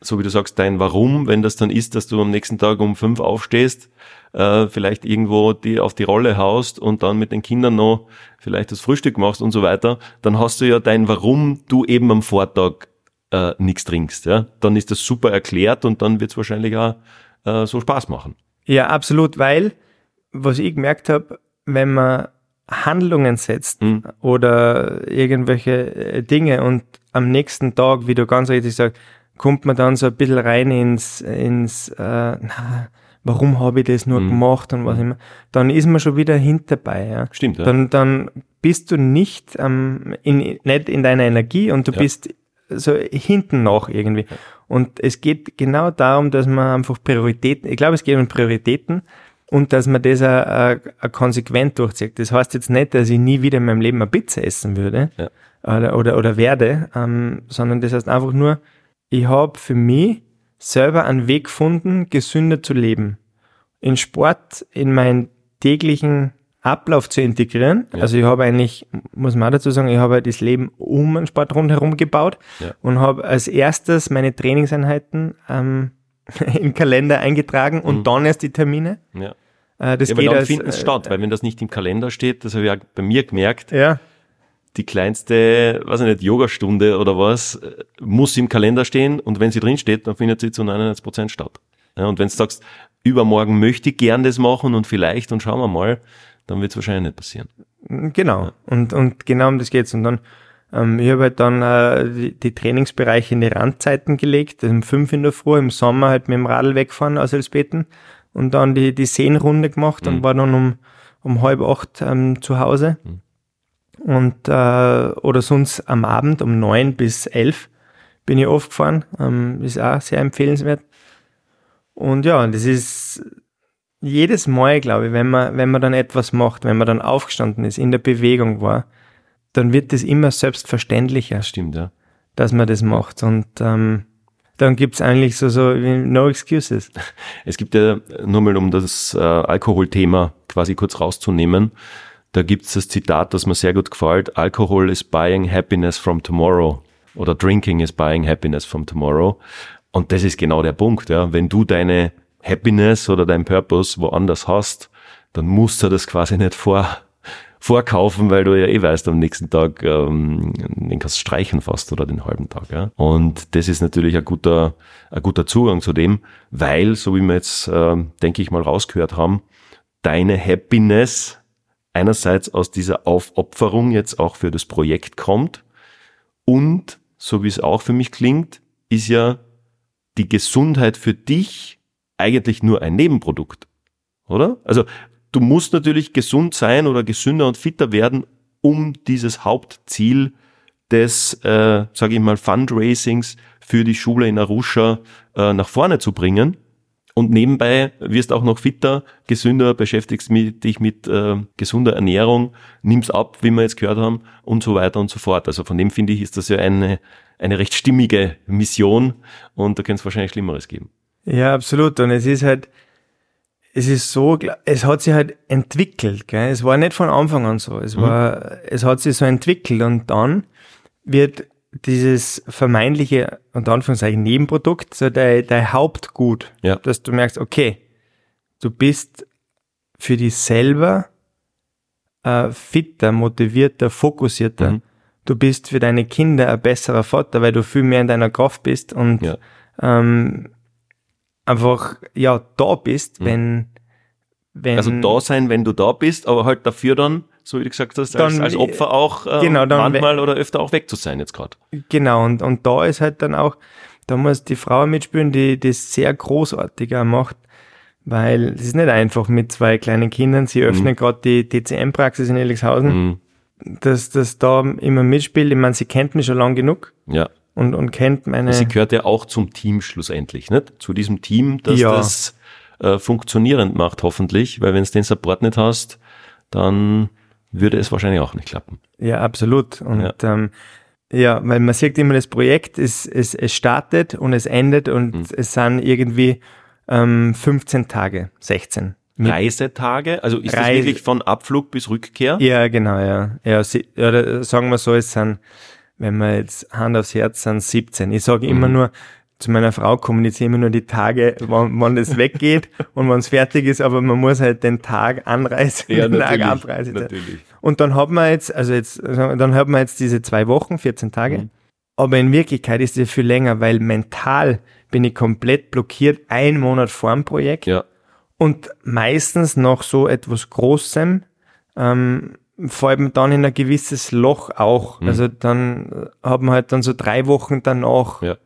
B: so wie du sagst, dein Warum, wenn das dann ist, dass du am nächsten Tag um fünf aufstehst, äh, vielleicht irgendwo die auf die Rolle haust und dann mit den Kindern noch vielleicht das Frühstück machst und so weiter, dann hast du ja dein Warum du eben am Vortag äh, nichts trinkst. Ja? Dann ist das super erklärt und dann wird es wahrscheinlich auch äh, so Spaß machen.
A: Ja, absolut, weil, was ich gemerkt habe, wenn man Handlungen setzt
B: Mhm.
A: oder irgendwelche äh, Dinge und am nächsten Tag, wie du ganz richtig sagst, kommt man dann so ein bisschen rein ins, ins äh, na, warum habe ich das nur
B: Mhm.
A: gemacht und was immer, dann ist man schon wieder hinterbei. Ja.
B: Stimmt, ja.
A: Dann, dann bist du nicht, ähm, in, nicht in deiner Energie und du
B: Ja.
A: bist so hinten nach irgendwie. Und es geht genau darum, dass man einfach Prioritäten, ich glaube, es geht um Prioritäten und dass man das auch, auch, auch konsequent durchzieht. Das heißt jetzt nicht, dass ich nie wieder in meinem Leben eine Pizza essen würde
B: Ja.
A: oder, oder, oder werde, ähm, sondern das heißt einfach nur, ich habe für mich selber einen Weg gefunden, gesünder zu leben. In Sport, in meinen täglichen Ablauf zu integrieren.
B: Ja.
A: Also ich habe eigentlich, muss man auch dazu sagen, ich habe halt das Leben um den Sport rundherum gebaut
B: Ja.
A: und habe als erstes meine Trainingseinheiten ähm, im Kalender eingetragen und dann erst die Termine.
B: ja.
A: Äh, das
B: Mhm. Ja, aber
A: geht
B: dann
A: als,
B: finden es
A: äh,
B: statt, weil wenn das nicht im Kalender steht, das habe ich auch bei mir gemerkt,
A: Ja,
B: die kleinste, weiß ich nicht, Yogastunde oder was, äh, muss im Kalender stehen und wenn sie drin steht, dann findet sie zu 99 Prozent statt. Ja, und wenn du sagst, übermorgen möchte ich gern das machen und vielleicht und schauen wir mal, dann wird es wahrscheinlich nicht passieren.
A: Genau. Und, und genau um das geht's. Und dann, ähm, ich habe halt dann äh, die, die Trainingsbereiche in die Randzeiten gelegt, um fünf in der Früh, im Sommer halt mit dem Radl wegfahren aus Elsbeten und dann die, die Seenrunde gemacht und war dann um, um halb acht ähm, zu Hause. Und, äh, oder sonst am Abend um neun bis elf bin ich oft gefahren. Ähm, ist auch sehr empfehlenswert. Und ja, das ist jedes Mal, glaube ich, wenn man, wenn man dann etwas macht, wenn man dann aufgestanden ist, in der Bewegung war, dann wird das immer selbstverständlicher,
B: Stimmt, ja.
A: dass man das macht. Und ähm, dann gibt's eigentlich so, so wie no excuses.
B: Es gibt ja, nur mal um das äh, Alkoholthema quasi kurz rauszunehmen, da gibt's das Zitat, das mir sehr gut gefällt, Alcohol is buying happiness from tomorrow oder drinking is buying happiness from tomorrow. Und das ist genau der Punkt, ja. Wenn du deine Happiness oder dein Purpose woanders hast, dann musst du das quasi nicht vor, vorkaufen, weil du ja eh weißt, am nächsten Tag ähm, den kannst du streichen fast oder den halben Tag. Ja? Und das ist natürlich ein guter, ein guter Zugang zu dem, weil, so wie wir jetzt, ähm, denke ich mal, rausgehört haben, deine Happiness einerseits aus dieser Aufopferung jetzt auch für das Projekt kommt und, so wie es auch für mich klingt, ist ja die Gesundheit für dich eigentlich nur ein Nebenprodukt, oder? Also du musst natürlich gesund sein oder gesünder und fitter werden, um dieses Hauptziel des, äh, sage ich mal, Fundraisings für die Schule in Arusha äh, nach vorne zu bringen. Und nebenbei wirst auch noch fitter, gesünder, beschäftigst dich mit äh, gesunder Ernährung, nimmst ab, wie wir jetzt gehört haben, und so weiter und so fort. Also von dem finde ich, ist das ja eine, eine recht stimmige Mission und da könnte es wahrscheinlich Schlimmeres geben.
A: Ja, absolut. Und es ist halt, es ist so, es hat sich halt entwickelt. Gell? Es war nicht von Anfang an so. Es mhm. war, es hat sich so entwickelt und dann wird dieses vermeintliche, unter Anführungszeichen, Nebenprodukt, so dein, dein Hauptgut, ja. dass du merkst, okay, du bist für dich selber äh, fitter, motivierter, fokussierter. Mhm. Du bist für deine Kinder ein besserer Vater, weil du viel mehr in deiner Kraft bist und ja. ähm, einfach ja da bist, mhm. wenn, wenn
B: also da sein, wenn du da bist, aber halt dafür dann so wie du gesagt hast, als, dann, als Opfer auch äh, genau, manchmal oder öfter auch weg zu sein jetzt gerade.
A: Genau, und, und da ist halt dann auch, da muss die Frau mitspielen, die das sehr großartiger macht, weil es ist nicht einfach mit zwei kleinen Kindern, sie öffnen mhm. gerade die TCM-Praxis in Elixhausen, mhm. dass das da immer mitspielt. Ich meine, sie kennt mich schon lang genug.
B: Ja.
A: Und, und kennt meine.
B: Sie gehört ja auch zum Team schlussendlich, nicht? Zu diesem Team, das ja. das äh, funktionierend macht, hoffentlich, weil wenn du den Support nicht hast, dann würde es wahrscheinlich auch nicht klappen.
A: Ja, absolut. Und ja, ähm, ja weil man sieht immer das Projekt, es, es, es startet und es endet und mhm. es sind irgendwie ähm, 15 Tage, 16.
B: Reisetage? Also ist Reise das wirklich von Abflug bis Rückkehr?
A: Ja, genau, ja. ja sie, oder sagen wir so, es sind, wenn man jetzt Hand aufs Herz sind 17. Ich sage mhm. immer nur, zu meiner Frau kommuniziere immer nur die Tage, wann, wann es weggeht und wann es fertig ist, aber man muss halt den Tag anreisen,
B: ja,
A: den
B: Tag abreisen. Natürlich.
A: Und dann hat man jetzt, also jetzt, dann hat man jetzt diese zwei Wochen, 14 Tage. Mhm. Aber in Wirklichkeit ist es viel länger, weil mental bin ich komplett blockiert, ein Monat vor dem Projekt.
B: Ja.
A: Und meistens noch so etwas Großem, ähm, vor allem dann in ein gewisses Loch auch. Mhm. Also dann hat man halt dann so drei Wochen danach
B: ja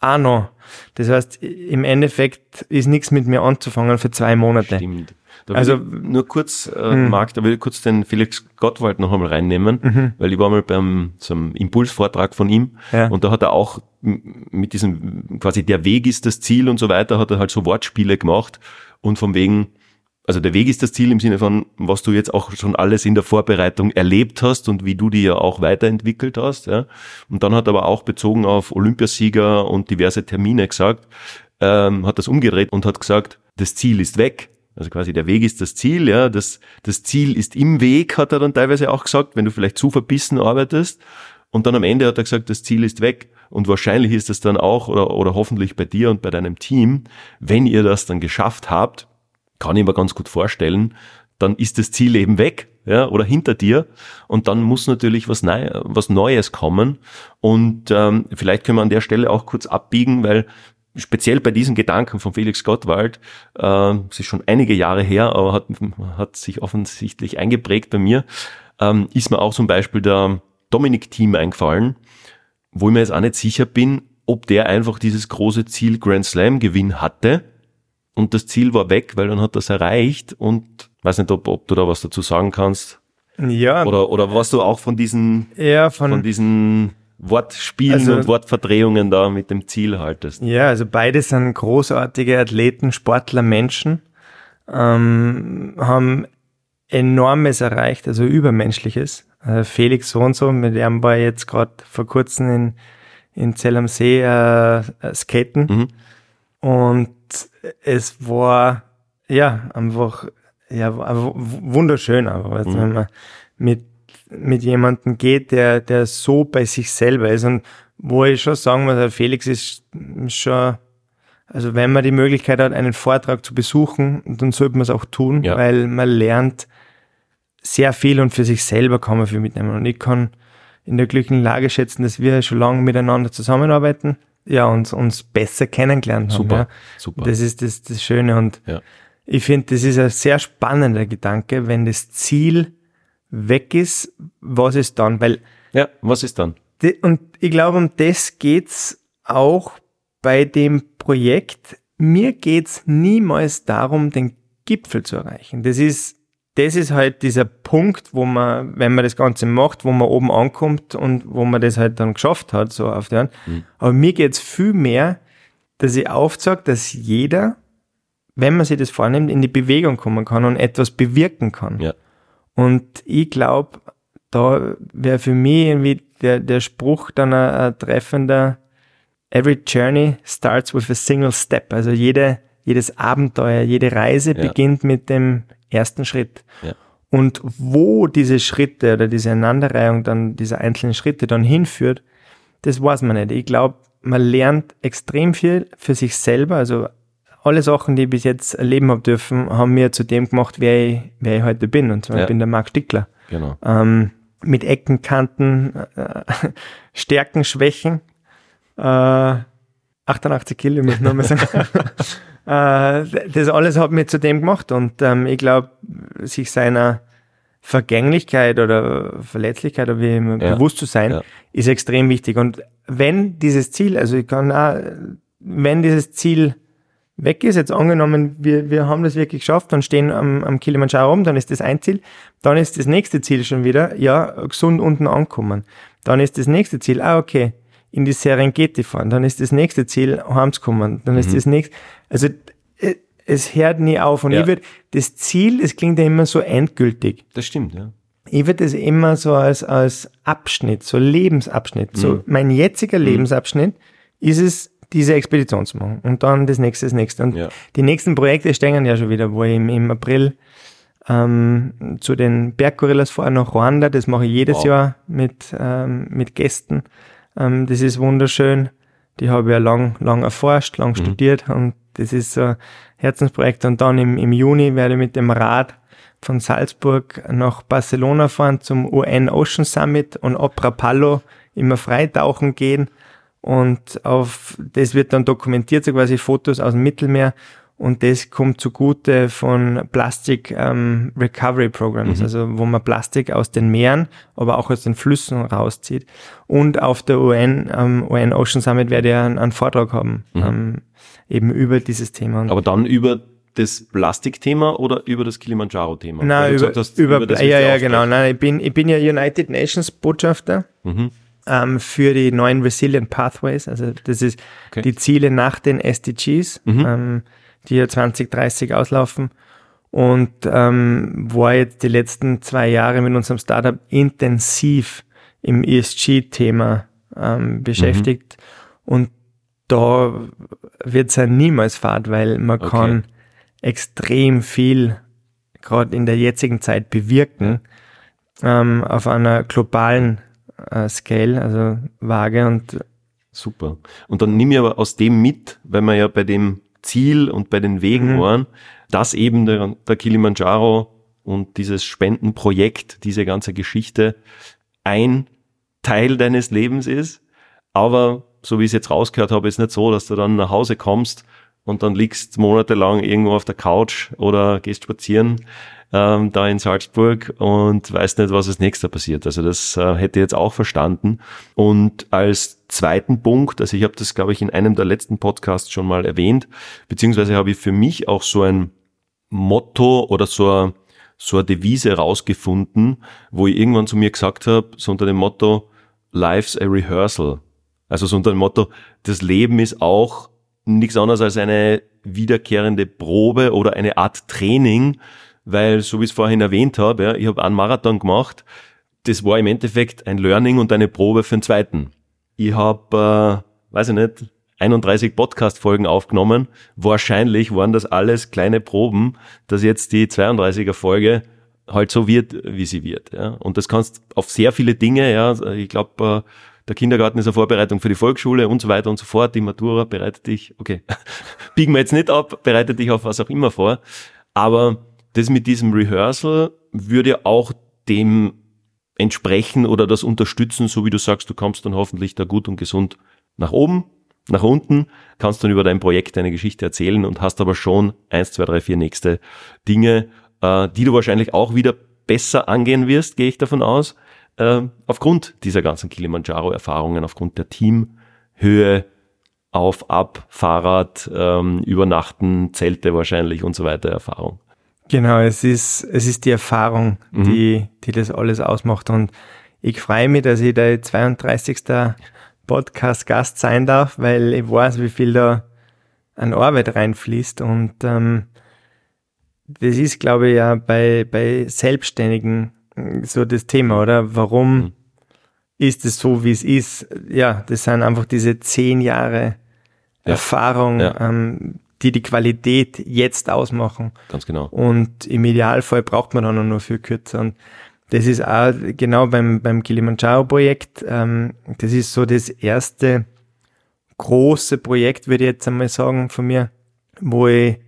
A: auch noch. Das heißt, im Endeffekt ist nichts mit mir anzufangen für zwei Monate.
B: Stimmt. Also nur kurz, äh, hm. Marc, da will ich kurz den Felix Gottwald noch einmal reinnehmen, mhm. weil ich war mal beim so einem Impulsvortrag von ihm ja. und da hat er auch mit diesem quasi der Weg ist das Ziel und so weiter, hat er halt so Wortspiele gemacht und von wegen, also der Weg ist das Ziel im Sinne von, was du jetzt auch schon alles in der Vorbereitung erlebt hast und wie du die ja auch weiterentwickelt hast. Ja. Und dann hat er aber auch bezogen auf Olympiasieger und diverse Termine gesagt, ähm, hat das umgedreht und hat gesagt, das Ziel ist weg. Also quasi der Weg ist das Ziel, ja. Das, das Ziel ist im Weg, hat er dann teilweise auch gesagt, wenn du vielleicht zu verbissen arbeitest. Und dann am Ende hat er gesagt, das Ziel ist weg. Und wahrscheinlich ist es dann auch oder, oder hoffentlich bei dir und bei deinem Team, wenn ihr das dann geschafft habt, kann ich mir ganz gut vorstellen, dann ist das Ziel eben weg, ja, oder hinter dir. Und dann muss natürlich was, Neu was Neues kommen. Und ähm, vielleicht können wir an der Stelle auch kurz abbiegen, weil speziell bei diesen Gedanken von Felix Gottwald, äh, es ist schon einige Jahre her, aber hat, hat sich offensichtlich eingeprägt bei mir, ähm, ist mir auch zum Beispiel der Dominik-Team eingefallen, wo ich mir jetzt auch nicht sicher bin, ob der einfach dieses große Ziel Grand Slam Gewinn hatte und das Ziel war weg, weil dann hat das erreicht und weiß nicht, ob, ob du da was dazu sagen kannst.
A: Ja.
B: Oder, oder was du auch von diesen,
A: ja, von,
B: von diesen Wortspielen also, und Wortverdrehungen da mit dem Ziel haltest.
A: Ja, also beide sind großartige Athleten, Sportler, Menschen, ähm, haben enormes erreicht, also übermenschliches. Äh, Felix so und so, mit dem war jetzt gerade vor kurzem in, in Zell am See äh, skaten. Mhm. Und es war ja einfach ja wunderschön, aber mhm. wenn man mit mit jemandem geht, der der so bei sich selber ist und wo ich schon sagen muss, der Felix ist schon also wenn man die Möglichkeit hat, einen Vortrag zu besuchen, dann sollte man es auch tun, ja. weil man lernt sehr viel und für sich selber kann man viel mitnehmen. Und ich kann in der glücklichen Lage schätzen, dass wir schon lange miteinander zusammenarbeiten ja, uns, uns besser kennengelernt haben.
B: Super,
A: ja.
B: super.
A: Das ist das, das Schöne und
B: ja.
A: ich finde, das ist ein sehr spannender Gedanke, wenn das Ziel weg ist, was ist dann? Weil
B: ja, was ist dann?
A: Und ich glaube, um das geht's auch bei dem Projekt. Mir geht's niemals darum, den Gipfel zu erreichen. Das ist das ist halt dieser Punkt, wo man, wenn man das Ganze macht, wo man oben ankommt und wo man das halt dann geschafft hat, so auf der Hand. Mhm. Aber mir geht's viel mehr, dass ich aufzeige, dass jeder wenn man sich das vornimmt, in die Bewegung kommen kann und etwas bewirken kann.
B: Ja.
A: Und ich glaube, da wäre für mich irgendwie der, der Spruch dann ein, ein treffender, every journey starts with a single step. Also jede, jedes Abenteuer, jede Reise
B: Ja.
A: beginnt mit dem ersten Schritt.
B: Ja.
A: Und wo diese Schritte oder diese Aneinanderreihung dann dieser einzelnen Schritte dann hinführt, das weiß man nicht. Ich glaube, man lernt extrem viel für sich selber. Also alle Sachen, die ich bis jetzt erleben habe dürfen, haben mir zu dem gemacht, wer ich, wer ich heute bin. Und zwar
B: Ja.
A: ich bin der Marc Stickler.
B: Genau.
A: Ähm, mit Ecken, Kanten, äh, Stärken, Schwächen. Äh, 88 Kilo, muss ich nochmal sagen. äh, das alles hat mir zu dem gemacht und ähm, ich glaube, sich seiner Vergänglichkeit oder Verletzlichkeit oder wie immer
B: Ja.
A: bewusst zu sein,
B: Ja.
A: ist extrem wichtig. Und wenn dieses Ziel, also ich kann auch, wenn dieses Ziel weg ist, jetzt angenommen, wir, wir haben das wirklich geschafft und stehen am, am Kilimanjaro rum, dann ist das ein Ziel. Dann ist das nächste Ziel schon wieder, ja, gesund unten ankommen. Dann ist das nächste Ziel, ah, okay, in die Serengeti fahren. Dann ist das nächste Ziel, heimzukommen. Dann ist das nächste, also äh, es hört nie auf. Und
B: Ja.
A: ich würde, das Ziel, das klingt ja immer so endgültig.
B: Das stimmt, ja.
A: Ich würde das immer so als, als Abschnitt, so Lebensabschnitt,
B: Mhm.
A: so mein jetziger Lebensabschnitt ist es, diese Expedition zu machen. Und dann das nächste, das nächste. Und
B: Ja.
A: die nächsten Projekte stehen ja schon wieder, wo ich im, im April ähm, zu den Berggorillas fahre nach Ruanda. Das mache ich jedes
B: Wow.
A: Jahr mit, ähm, mit Gästen. Ähm, das ist wunderschön. Die habe ich ja lang, lang erforscht,
B: Mhm.
A: lang studiert und das ist so ein Herzensprojekt. Und dann im, im Juni werde ich mit dem Rad von Salzburg nach Barcelona fahren zum UN Ocean Summit und ab Rapallo immer freitauchen gehen. Und auf das wird dann dokumentiert, so quasi Fotos aus dem Mittelmeer. Und das kommt zugute von Plastic ähm, Recovery Programs, also wo man Plastik aus den Meeren, aber auch aus den Flüssen rauszieht. Und auf der UN, ähm, UN Ocean Summit werde ich einen, einen Vortrag haben, ähm, eben über dieses Thema. Und
B: Aber dann über das Plastikthema oder über das Kilimanjaro-Thema?
A: Nein, über,
B: gesagt hast,
A: über,
B: das
A: ja, ja, genau. Nein, ich bin, ich bin ja United Nations Botschafter
B: Mhm.
A: ähm, für die neuen Resilient Pathways. Also das ist
B: Okay.
A: die Ziele nach den SDGs,
B: Mhm.
A: ähm, die ja 2030 auslaufen. Und ähm, war jetzt die letzten zwei Jahre mit unserem Startup intensiv im ESG-Thema ähm, beschäftigt. Und da wird es ja niemals Fahrt, weil man
B: Okay.
A: kann extrem viel gerade in der jetzigen Zeit bewirken ähm, auf einer globalen äh, Scale, also Waage und
B: Super. Und dann nimm ich aber aus dem mit, weil wir ja bei dem Ziel und bei den Wegen
A: Mhm.
B: waren, dass eben der, der Kilimanjaro und dieses Spendenprojekt, diese ganze Geschichte ein Teil deines Lebens ist. Aber so wie ich es jetzt rausgehört habe, ist nicht so, dass du dann nach Hause kommst und dann liegst monatelang irgendwo auf der Couch oder gehst spazieren ähm, da in Salzburg und weißt nicht, was als nächster passiert. Also das äh, hätte ich jetzt auch verstanden. Und als zweiten Punkt, also ich habe das, glaube ich, in einem der letzten Podcasts schon mal erwähnt, beziehungsweise habe ich für mich auch so ein Motto oder so eine, so eine Devise rausgefunden, wo ich irgendwann zu mir gesagt habe, so unter dem Motto, Life's a Rehearsal. Also so unter dem Motto, das Leben ist auch nichts anderes als eine wiederkehrende Probe oder eine Art Training, weil, so wie ich es vorhin erwähnt habe, ja, ich habe einen Marathon gemacht, das war im Endeffekt ein Learning und eine Probe für den zweiten. Ich habe, äh, weiß ich nicht, 31 Podcast-Folgen aufgenommen. Wahrscheinlich waren das alles kleine Proben, dass jetzt die 32er Folge halt so wird, wie sie wird. Ja. Und das kannst auf sehr viele Dinge, ja, ich glaube, äh, der Kindergarten ist eine Vorbereitung für die Volksschule und so weiter und so fort. Die Matura bereitet dich, okay, biegen wir jetzt nicht ab, bereitet dich auf was auch immer vor. Aber das mit diesem Rehearsal würde auch dem entsprechen oder das unterstützen, so wie du sagst, du kommst dann hoffentlich da gut und gesund nach oben, nach unten, kannst dann über dein Projekt deine Geschichte erzählen und hast aber schon eins, zwei, drei, vier nächste Dinge, äh, die du wahrscheinlich auch wieder besser angehen wirst, gehe ich davon aus, äh, aufgrund dieser ganzen Kilimanjaro-Erfahrungen, aufgrund der Teamhöhe, auf, ab, Fahrrad, ähm, Übernachten, Zelte wahrscheinlich und so weiter Erfahrung.
A: Genau, es ist, es ist die Erfahrung,
B: Mhm.
A: die, die das alles ausmacht. Und ich freue mich, dass ich der 32. Podcast-Gast sein darf, weil ich weiß, wie viel da an Arbeit reinfließt. Und ähm, das ist, glaube ich, ja bei, bei Selbstständigen so das Thema, oder? Warum mhm. ist es so, wie es ist? Ja, das sind einfach diese zehn Jahre ja. Erfahrung, ja. Ähm, die die Qualität jetzt ausmachen.
B: Ganz genau.
A: Und im Idealfall braucht man dann auch nur viel kürzer. Und das ist auch genau beim, beim Kilimanjaro-Projekt. Ähm, das ist so das erste große Projekt, würde ich jetzt einmal sagen, von mir, wo ich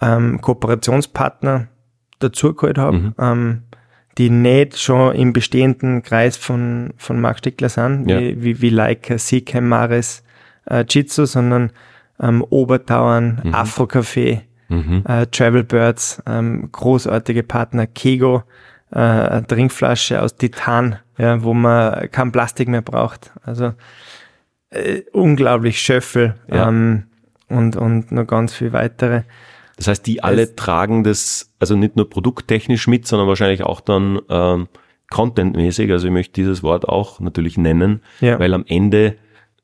A: ähm, Kooperationspartner dazugeholt habe, mhm. ähm, die nicht schon im bestehenden Kreis von, von Marc Stickler sind, ja. wie, wie, wie Leica, Seacam, Maris, äh, Jitsu, sondern ähm, Obertauern, mhm. Afro-Café, mhm. äh, Travel Birds, ähm, großartige Partner, Kego, äh, eine Trinkflasche aus Titan, ja, wo man kein Plastik mehr braucht. Also äh, unglaublich Schöffel ja. ähm, und, und noch ganz viel weitere.
B: Das heißt, die alle es, tragen das, also nicht nur produkttechnisch mit, sondern wahrscheinlich auch dann ähm, contentmäßig. Also ich möchte dieses Wort auch natürlich nennen, ja. weil am Ende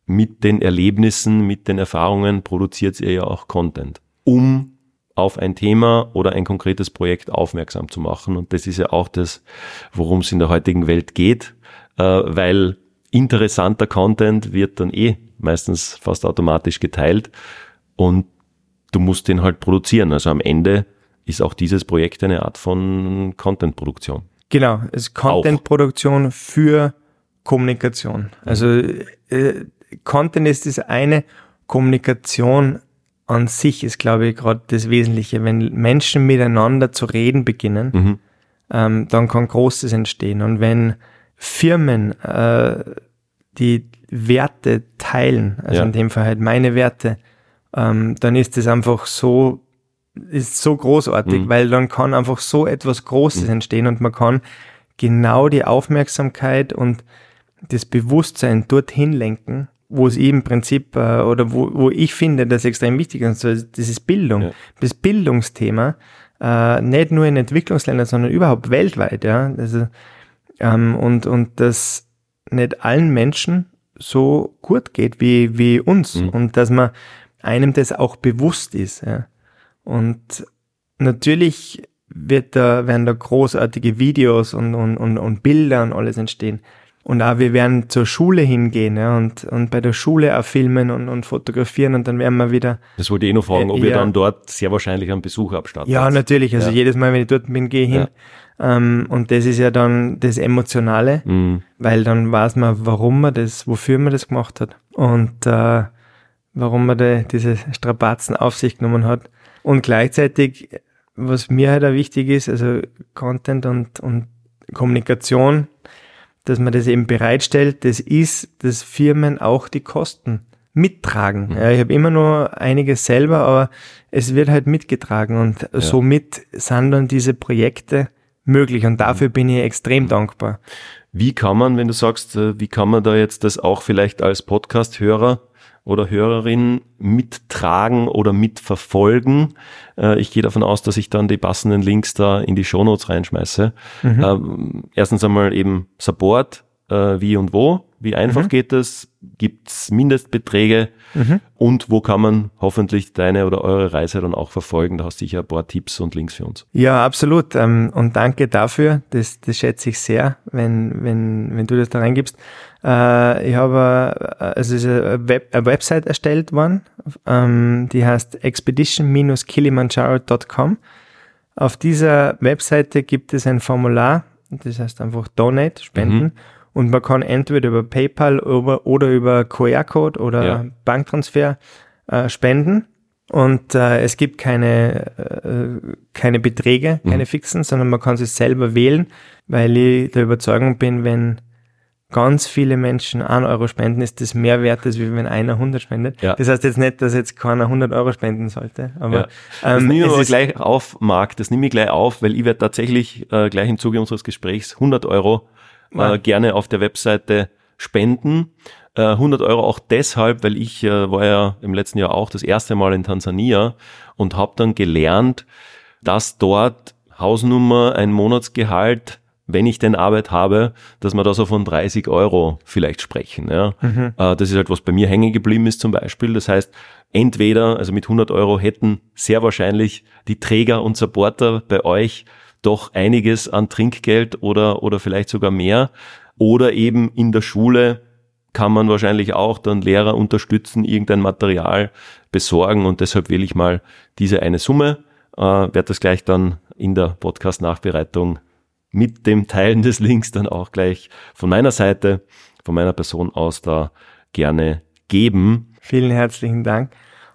B: mit den Erlebnissen, mit den Erfahrungen produziert ihr ja auch Content, um auf ein Thema oder ein konkretes Projekt aufmerksam zu machen. Und das ist ja auch das, worum es in der heutigen Welt geht, äh, weil interessanter Content wird dann eh meistens fast automatisch geteilt und du musst den halt produzieren. Also am Ende ist auch dieses Projekt eine Art von Content-Produktion.
A: Genau, es ist Content-Produktion für Kommunikation. Also äh, Content ist das eine, Kommunikation an sich ist, glaube ich, gerade das Wesentliche. Wenn Menschen miteinander zu reden beginnen, mhm. ähm, dann kann Großes entstehen. Und wenn Firmen äh, die Werte teilen, also ja. in dem Fall halt meine Werte, ähm, dann ist das einfach so, ist so großartig, mhm. weil dann kann einfach so etwas Großes mhm. entstehen und man kann genau die Aufmerksamkeit und das Bewusstsein dorthin lenken, wo es im Prinzip äh, oder wo, wo ich finde, das extrem wichtig ist, also das ist Bildung, ja. das Bildungsthema, äh, nicht nur in Entwicklungsländern, sondern überhaupt weltweit, ja, also, ähm, und und das nicht allen Menschen so gut geht wie wie uns mhm. und dass man einem das auch bewusst ist, ja. und natürlich wird da werden da großartige Videos und und und, und Bilder und alles entstehen. Und auch wir werden zur Schule hingehen ja, und, und bei der Schule auch filmen und, und fotografieren und dann werden wir wieder.
B: Das wollte ich eh noch fragen, ob äh, ihr dann dort sehr wahrscheinlich einen Besuch abstattet.
A: Ja, natürlich. Also ja. jedes Mal, wenn ich dort bin, gehe ich hin. Ja. Ähm, und das ist ja dann das Emotionale, mhm. weil dann weiß man, warum man das, wofür man das gemacht hat und äh, warum man da diese Strapazen auf sich genommen hat. Und gleichzeitig, was mir halt auch wichtig ist, also Content und, und Kommunikation, dass man das eben bereitstellt, das ist, dass Firmen auch die Kosten mittragen. Mhm. Ja, ich habe immer nur einiges selber, aber es wird halt mitgetragen und ja. somit sind dann diese Projekte möglich und dafür mhm. bin ich extrem mhm. dankbar.
B: Wie kann man, wenn du sagst, äh, wie kann man da jetzt das auch vielleicht als Podcast-Hörer oder Hörerin mittragen oder mitverfolgen. Äh, ich gehe davon aus, dass ich dann die passenden Links da in die Shownotes reinschmeiße. Mhm. Ähm, erstens einmal eben Support, äh, wie und wo, wie einfach mhm. geht das, gibt's Mindestbeträge mhm. und wo kann man hoffentlich deine oder eure Reise dann auch verfolgen. Da hast du sicher ein paar Tipps und Links für uns.
A: Ja, absolut. Ähm, und danke dafür. Das, das schätze ich sehr, wenn, wenn, wenn du das da reingibst. Äh, ich habe, äh, es ist eine, Web, eine Website erstellt worden, ähm, die heißt expedition-kilimanjaro.com. Auf dieser Webseite gibt es ein Formular, das heißt einfach Donate, Spenden. Mhm. Und man kann entweder über PayPal oder, oder über QR-Code oder ja. Banktransfer äh, spenden. Und äh, es gibt keine, äh, keine Beträge, keine mhm. fixen, sondern man kann sich selber wählen, weil ich der Überzeugung bin, wenn ganz viele Menschen 1 Euro spenden, ist das mehr wert, als wenn einer 100 spendet. Ja. Das heißt jetzt nicht, dass jetzt keiner 100 Euro spenden sollte. Aber, ja.
B: Das ähm, nehme ich aber gleich auf, Marc, das nehme ich gleich auf, weil ich werde tatsächlich äh, gleich im Zuge unseres Gesprächs 100 Euro äh, gerne auf der Webseite spenden. Äh, 100 Euro auch deshalb, weil ich äh, war ja im letzten Jahr auch das erste Mal in Tansania und habe dann gelernt, dass dort Hausnummer, ein Monatsgehalt wenn ich denn Arbeit habe, dass wir da so von 30 Euro vielleicht sprechen. Ja. Mhm. Äh, das ist halt, was bei mir hängen geblieben ist zum Beispiel. Das heißt, entweder, also mit 100 Euro hätten sehr wahrscheinlich die Träger und Supporter bei euch doch einiges an Trinkgeld oder, oder vielleicht sogar mehr. Oder eben in der Schule kann man wahrscheinlich auch dann Lehrer unterstützen, irgendein Material besorgen und deshalb will ich mal diese eine Summe, äh, werde das gleich dann in der Podcast-Nachbereitung mit dem Teilen des Links dann auch gleich von meiner Seite, von meiner Person aus da gerne geben.
A: Vielen herzlichen Dank.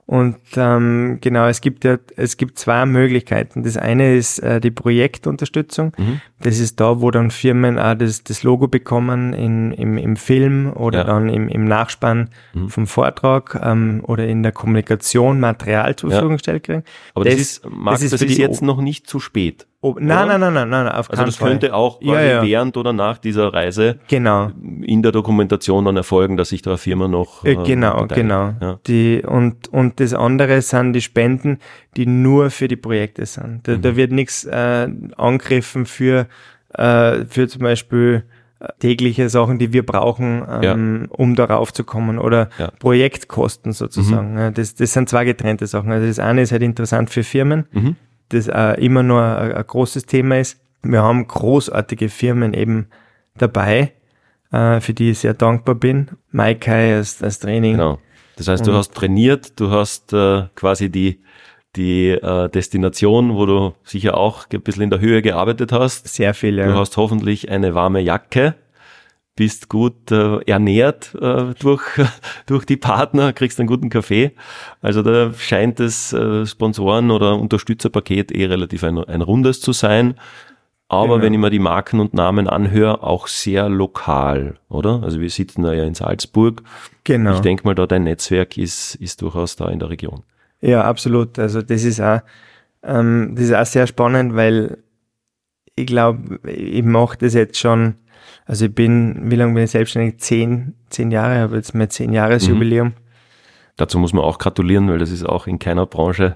A: Und ähm, genau, es gibt ja, es gibt zwei Möglichkeiten. Das eine ist äh, die Projektunterstützung. Mhm. Das ist da, wo dann Firmen auch das, das Logo bekommen in, im, im Film oder ja. dann im, im Nachspann mhm. vom Vortrag ähm, oder in der Kommunikation Material zur Verfügung ja. gestellt kriegen.
B: Aber das, das ist, Marc, das ist, das ist jetzt noch nicht zu spät.
A: Oh, nein, nein, nein, nein, nein,
B: auf Also das Fall. könnte auch quasi ja, ja. während oder nach dieser Reise
A: genau.
B: in der Dokumentation dann erfolgen, dass sich da eine Firma noch
A: äh, Genau, genau. Ja. Die, und, und das andere sind die Spenden, die nur für die Projekte sind. Da, mhm. da wird nichts äh, angegriffen für, äh, für zum Beispiel äh, tägliche Sachen, die wir brauchen, ähm, ja. um darauf zu kommen oder ja. Projektkosten sozusagen. Mhm. Das, das sind zwei getrennte Sachen. Also das eine ist halt interessant für Firmen, mhm das äh, immer nur ein, ein, großes Thema ist. Wir haben großartige Firmen eben dabei, äh, für die ich sehr dankbar bin. Maikai als, als Training. Genau.
B: Das heißt, du hast trainiert, du hast äh, quasi die, die äh, Destination, wo du sicher auch ein bisschen in der Höhe gearbeitet hast.
A: Sehr viel, ja.
B: Du hast hoffentlich eine warme Jacke bist gut äh, ernährt äh, durch, durch die Partner, kriegst einen guten Kaffee. Also da scheint das äh, Sponsoren- oder Unterstützerpaket eh relativ ein, ein rundes zu sein. Aber genau. wenn ich mir die Marken und Namen anhöre, auch sehr lokal, oder? Also wir sitzen da ja in Salzburg. Genau. Ich denke mal, da dein Netzwerk ist, ist durchaus da in der Region.
A: Ja, absolut. Also das ist auch, ähm, das ist auch sehr spannend, weil ich glaube, ich mache das jetzt schon also ich bin, wie lange bin ich selbstständig? Zehn, zehn Jahre, habe jetzt mein zehn Jahresjubiläum. Mhm.
B: Dazu muss man auch gratulieren, weil das ist auch in keiner Branche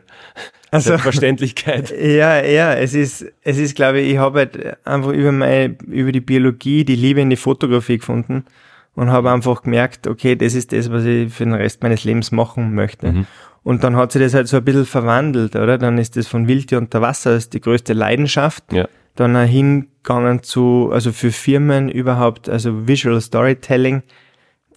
B: also, Selbstverständlichkeit.
A: Ja, ja, es ist, es ist, glaube ich, ich habe halt einfach über meine, über die Biologie die Liebe in die Fotografie gefunden und habe einfach gemerkt, okay, das ist das, was ich für den Rest meines Lebens machen möchte. Mhm. Und dann hat sich das halt so ein bisschen verwandelt, oder? Dann ist das von Wildtier unter Wasser als die größte Leidenschaft. Ja dann auch hingegangen zu, also für Firmen überhaupt, also Visual Storytelling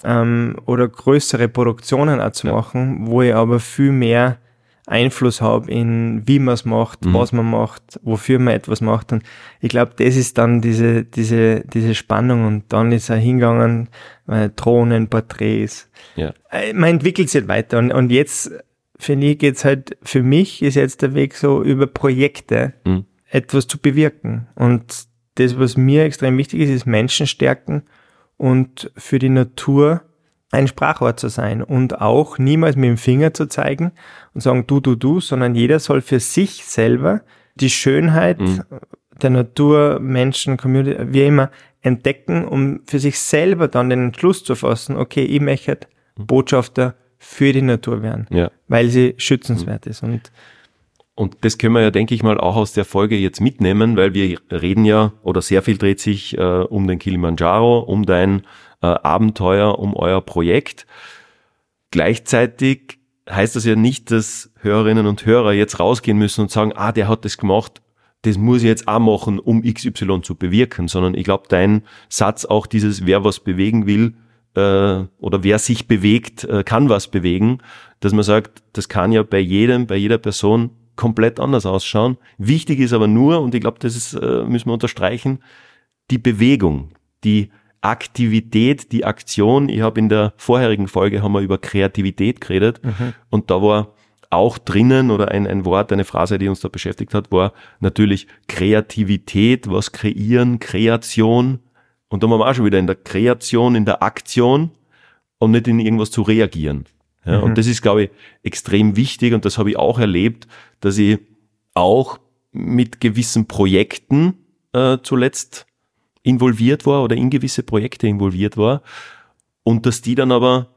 A: ähm, oder größere Produktionen auch zu ja. machen, wo ich aber viel mehr Einfluss habe in wie man es macht, mhm. was man macht, wofür man etwas macht. Und ich glaube, das ist dann diese, diese, diese Spannung und dann ist er hingegangen, äh, Drohnen, Porträts. Ja. Äh, man entwickelt sich weiter und, und jetzt, finde ich, geht's halt, für mich ist jetzt der Weg so über Projekte. Mhm etwas zu bewirken. Und das, was mir extrem wichtig ist, ist Menschen stärken und für die Natur ein Sprachwort zu sein und auch niemals mit dem Finger zu zeigen und sagen du, du, du, sondern jeder soll für sich selber die Schönheit mhm. der Natur, Menschen, Community, wie immer, entdecken, um für sich selber dann den Entschluss zu fassen, okay, ich möchte mhm. Botschafter für die Natur werden, ja. weil sie schützenswert mhm. ist. Und
B: und das können wir ja, denke ich mal, auch aus der Folge jetzt mitnehmen, weil wir reden ja, oder sehr viel dreht sich äh, um den Kilimanjaro, um dein äh, Abenteuer, um euer Projekt. Gleichzeitig heißt das ja nicht, dass Hörerinnen und Hörer jetzt rausgehen müssen und sagen, ah, der hat das gemacht, das muss ich jetzt auch machen, um XY zu bewirken, sondern ich glaube, dein Satz auch dieses, wer was bewegen will, äh, oder wer sich bewegt, äh, kann was bewegen, dass man sagt, das kann ja bei jedem, bei jeder Person komplett anders ausschauen. Wichtig ist aber nur, und ich glaube, das ist, äh, müssen wir unterstreichen, die Bewegung, die Aktivität, die Aktion. Ich habe in der vorherigen Folge haben wir über Kreativität geredet mhm. und da war auch drinnen oder ein, ein Wort, eine Phrase, die uns da beschäftigt hat, war natürlich Kreativität, was kreieren, Kreation. Und da waren wir auch schon wieder in der Kreation, in der Aktion und nicht in irgendwas zu reagieren. Ja, mhm. Und das ist, glaube ich, extrem wichtig und das habe ich auch erlebt, dass ich auch mit gewissen Projekten äh, zuletzt involviert war oder in gewisse Projekte involviert war und dass die dann aber,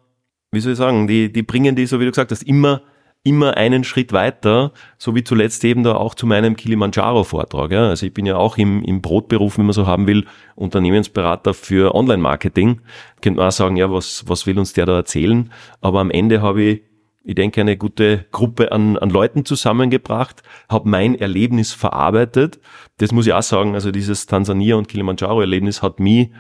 B: wie soll ich sagen, die, die bringen die, so wie du gesagt hast, immer immer einen Schritt weiter, so wie zuletzt eben da auch zu meinem Kilimanjaro-Vortrag. Ja. Also ich bin ja auch im, im Brotberuf, wenn man so haben will, Unternehmensberater für Online-Marketing. Könnte man auch sagen, ja, was, was will uns der da erzählen? Aber am Ende habe ich ich denke, eine gute Gruppe an, an Leuten zusammengebracht, habe mein Erlebnis verarbeitet. Das muss ich auch sagen, also dieses Tansania- und Kilimanjaro-Erlebnis hat mich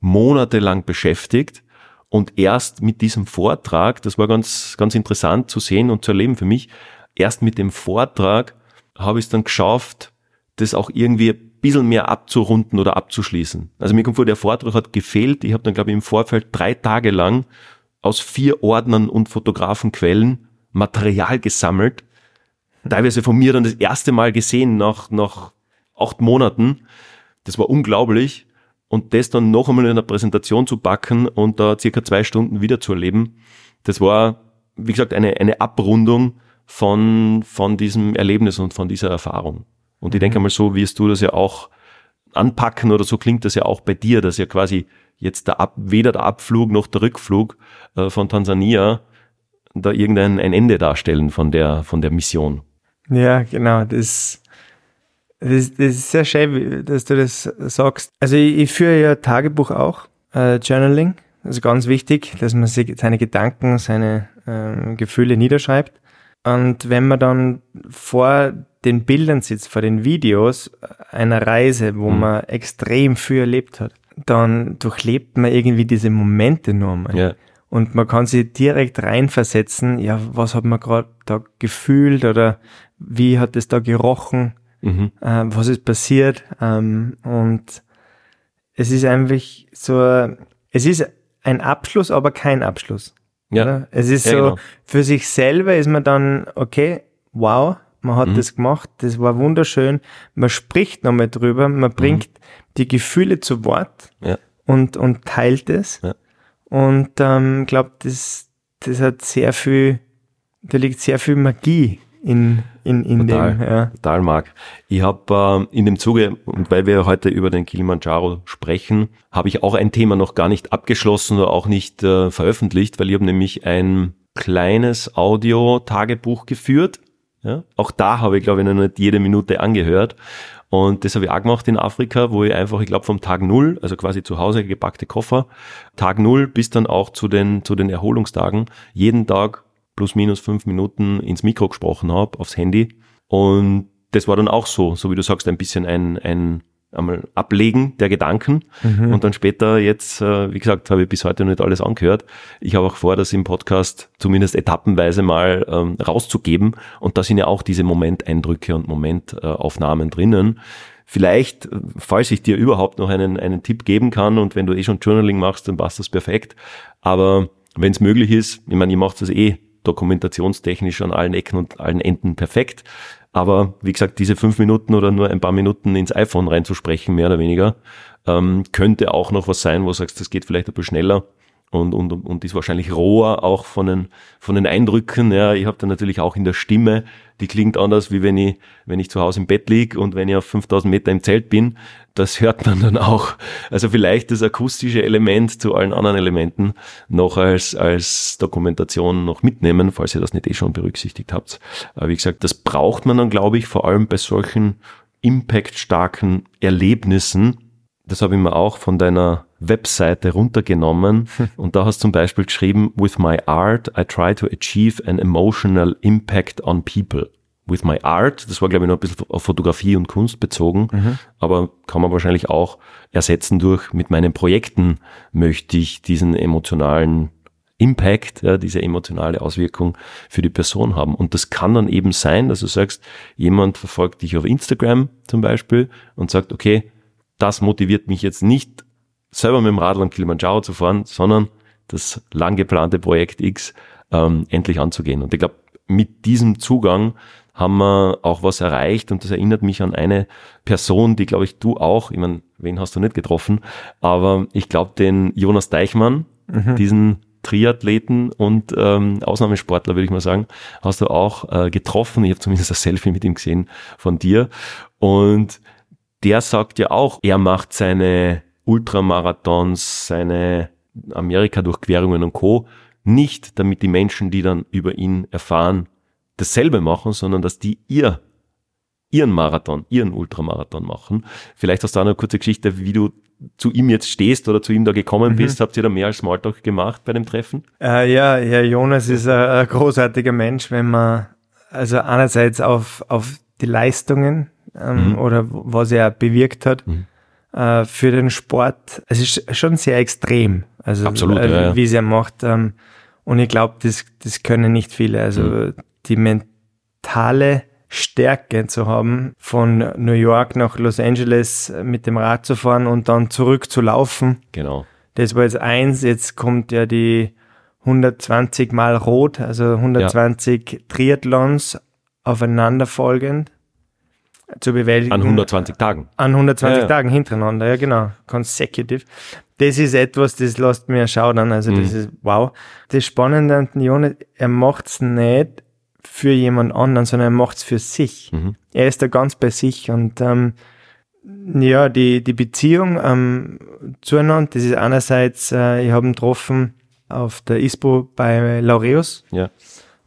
B: monatelang beschäftigt. Und erst mit diesem Vortrag, das war ganz, ganz interessant zu sehen und zu erleben für mich, erst mit dem Vortrag habe ich es dann geschafft, das auch irgendwie ein bisschen mehr abzurunden oder abzuschließen. Also mir kommt vor, der Vortrag hat gefehlt. Ich habe dann, glaube ich, im Vorfeld drei Tage lang aus vier Ordnern und Fotografenquellen Material gesammelt. Teilweise von mir dann das erste Mal gesehen nach, nach acht Monaten. Das war unglaublich. Und das dann noch einmal in einer Präsentation zu backen und da circa zwei Stunden wieder zu erleben, das war, wie gesagt, eine, eine Abrundung von, von diesem Erlebnis und von dieser Erfahrung. Und ich denke mhm. mal, so wirst du das ja auch anpacken oder so klingt das ja auch bei dir, dass ja quasi jetzt der Ab, weder der Abflug noch der Rückflug äh, von Tansania da irgendein ein Ende darstellen von der, von der Mission.
A: Ja, genau. Das, das, das ist sehr schön, dass du das sagst. Also ich, ich führe ja Tagebuch auch, äh, Journaling. Also ganz wichtig, dass man sich seine Gedanken, seine äh, Gefühle niederschreibt. Und wenn man dann vor den Bildern sitzt, vor den Videos einer Reise, wo mhm. man extrem viel erlebt hat, dann durchlebt man irgendwie diese Momente nur mal. Ja. Und man kann sich direkt reinversetzen, ja, was hat man gerade da gefühlt oder wie hat es da gerochen, mhm. äh, was ist passiert. Ähm, und es ist einfach so, es ist ein Abschluss, aber kein Abschluss. Ja. Oder? Es ist ja, so, genau. für sich selber ist man dann, okay, wow, man hat mhm. das gemacht, das war wunderschön. Man spricht nochmal drüber, man bringt mhm. die Gefühle zu Wort ja. und, und teilt es. Ja. Und ähm, glaube, das, das hat sehr viel, da liegt sehr viel Magie in, in, in
B: total,
A: dem.
B: Ja. Total mag. Ich habe äh, in dem Zuge, und weil wir heute über den Kilimanjaro sprechen, habe ich auch ein Thema noch gar nicht abgeschlossen oder auch nicht äh, veröffentlicht, weil ich habe nämlich ein kleines Audio-Tagebuch geführt. Ja? Auch da habe ich, glaube ich, noch nicht jede Minute angehört. Und das habe ich auch gemacht in Afrika, wo ich einfach, ich glaube, vom Tag null, also quasi zu Hause gepackte Koffer, Tag null bis dann auch zu den, zu den Erholungstagen, jeden Tag plus minus fünf Minuten ins Mikro gesprochen habe, aufs Handy. Und das war dann auch so, so wie du sagst, ein bisschen ein, ein einmal Ablegen der Gedanken mhm. und dann später jetzt, äh, wie gesagt, habe ich bis heute noch nicht alles angehört. Ich habe auch vor, das im Podcast zumindest etappenweise mal ähm, rauszugeben und da sind ja auch diese Momenteindrücke und Momentaufnahmen drinnen. Vielleicht, äh, falls ich dir überhaupt noch einen, einen Tipp geben kann und wenn du eh schon Journaling machst, dann passt das perfekt. Aber wenn es möglich ist, ich meine, ihr macht das eh dokumentationstechnisch an allen Ecken und allen Enden perfekt. Aber wie gesagt, diese fünf Minuten oder nur ein paar Minuten ins iPhone reinzusprechen, mehr oder weniger, ähm, könnte auch noch was sein, wo du sagst, das geht vielleicht ein bisschen schneller und, und, und ist wahrscheinlich roher auch von den, von den Eindrücken. Ja, ich habe dann natürlich auch in der Stimme, die klingt anders, wie wenn ich, wenn ich zu Hause im Bett lieg und wenn ich auf 5000 Meter im Zelt bin. Das hört man dann auch. Also vielleicht das akustische Element zu allen anderen Elementen noch als, als Dokumentation noch mitnehmen, falls ihr das nicht eh schon berücksichtigt habt. Aber wie gesagt, das braucht man dann, glaube ich, vor allem bei solchen impactstarken Erlebnissen. Das habe ich mir auch von deiner Webseite runtergenommen und da hast du zum Beispiel geschrieben, with my art I try to achieve an emotional impact on people. With my art, das war glaube ich noch ein bisschen auf Fotografie und Kunst bezogen, mhm. aber kann man wahrscheinlich auch ersetzen durch, mit meinen Projekten möchte ich diesen emotionalen Impact, ja, diese emotionale Auswirkung für die Person haben. Und das kann dann eben sein, dass du sagst, jemand verfolgt dich auf Instagram zum Beispiel und sagt, okay, das motiviert mich jetzt nicht selber mit dem Radl am Kilimanjaro zu fahren, sondern das lang geplante Projekt X ähm, endlich anzugehen. Und ich glaube, mit diesem Zugang haben wir auch was erreicht und das erinnert mich an eine Person, die glaube ich du auch, ich meine, wen hast du nicht getroffen, aber ich glaube den Jonas Deichmann, mhm. diesen Triathleten und ähm, Ausnahmesportler, würde ich mal sagen, hast du auch äh, getroffen. Ich habe zumindest ein Selfie mit ihm gesehen von dir. Und der sagt ja auch, er macht seine Ultramarathons, seine Amerika-Durchquerungen und Co. nicht, damit die Menschen, die dann über ihn erfahren, dasselbe machen, sondern dass die ihr ihren Marathon, ihren Ultramarathon machen. Vielleicht hast du auch noch eine kurze Geschichte, wie du zu ihm jetzt stehst oder zu ihm da gekommen mhm. bist. Habt ihr da mehr als Smalltalk gemacht bei dem Treffen?
A: Äh, ja, ja, Jonas ist ein, ein, großartiger Mensch, wenn man also einerseits auf, auf die Leistungen ähm, mhm. oder was er bewirkt hat mhm. Äh, für den Sport. Es ist schon sehr extrem, also
B: Absolut,
A: äh,
B: ja,
A: wie es er macht. Ähm, und ich glaube, das, das können nicht viele. Also mhm. die mentale Stärke zu haben, von New York nach Los Angeles mit dem Rad zu fahren und dann zurück zu laufen.
B: Genau.
A: Das war jetzt eins, jetzt kommt ja die 120 mal rot, also 120 ja. Triathlons aufeinanderfolgend zu bewältigen.
B: An 120 Tagen.
A: An 120 ja, ja. Tagen hintereinander, ja genau, consecutive. Das ist etwas, das lässt mir schaudern, also mhm. das ist wow. Das Spannende an Jonas, er macht's nicht für jemand anderen, sondern er macht's für sich. Mhm. Er ist da ganz bei sich und ähm, ja, die, die Beziehung ähm, zueinander, das ist einerseits, äh, ich habe ihn getroffen auf der ISPO bei Laureus
B: ja.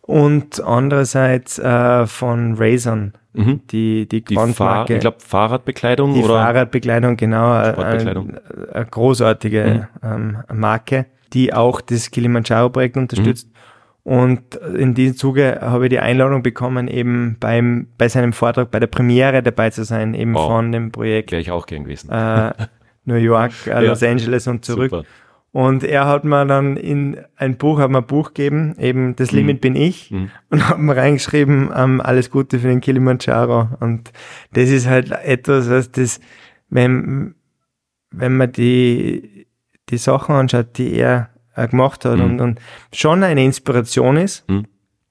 A: und andererseits äh, von Rayson,
B: mhm.
A: die, die,
B: die Fahr Ich glaube Fahrradbekleidung
A: die
B: oder?
A: Fahrradbekleidung, genau. Äh,
B: Sportbekleidung.
A: Eine, großartige mhm. ähm, Marke, die auch das Kilimanjaro-Projekt unterstützt. Mhm. Und in diesem Zuge habe ich die Einladung bekommen, eben beim, bei seinem Vortrag, bei der Premiere dabei zu sein, eben wow. von dem Projekt.
B: Wäre ich auch gern gewesen.
A: Äh, New York, äh, ja. Los Angeles und zurück. Super. Und er hat mir dann in ein Buch, hat mir ein Buch gegeben, eben Das mhm. Limit mhm. bin ich, mhm. und hat mir reingeschrieben, ähm, alles Gute für den Kilimanjaro. Und das ist halt etwas, was das, wenn, wenn man die, die Sachen anschaut, die er äh, gemacht hat mhm. und, und schon eine Inspiration ist. Mhm.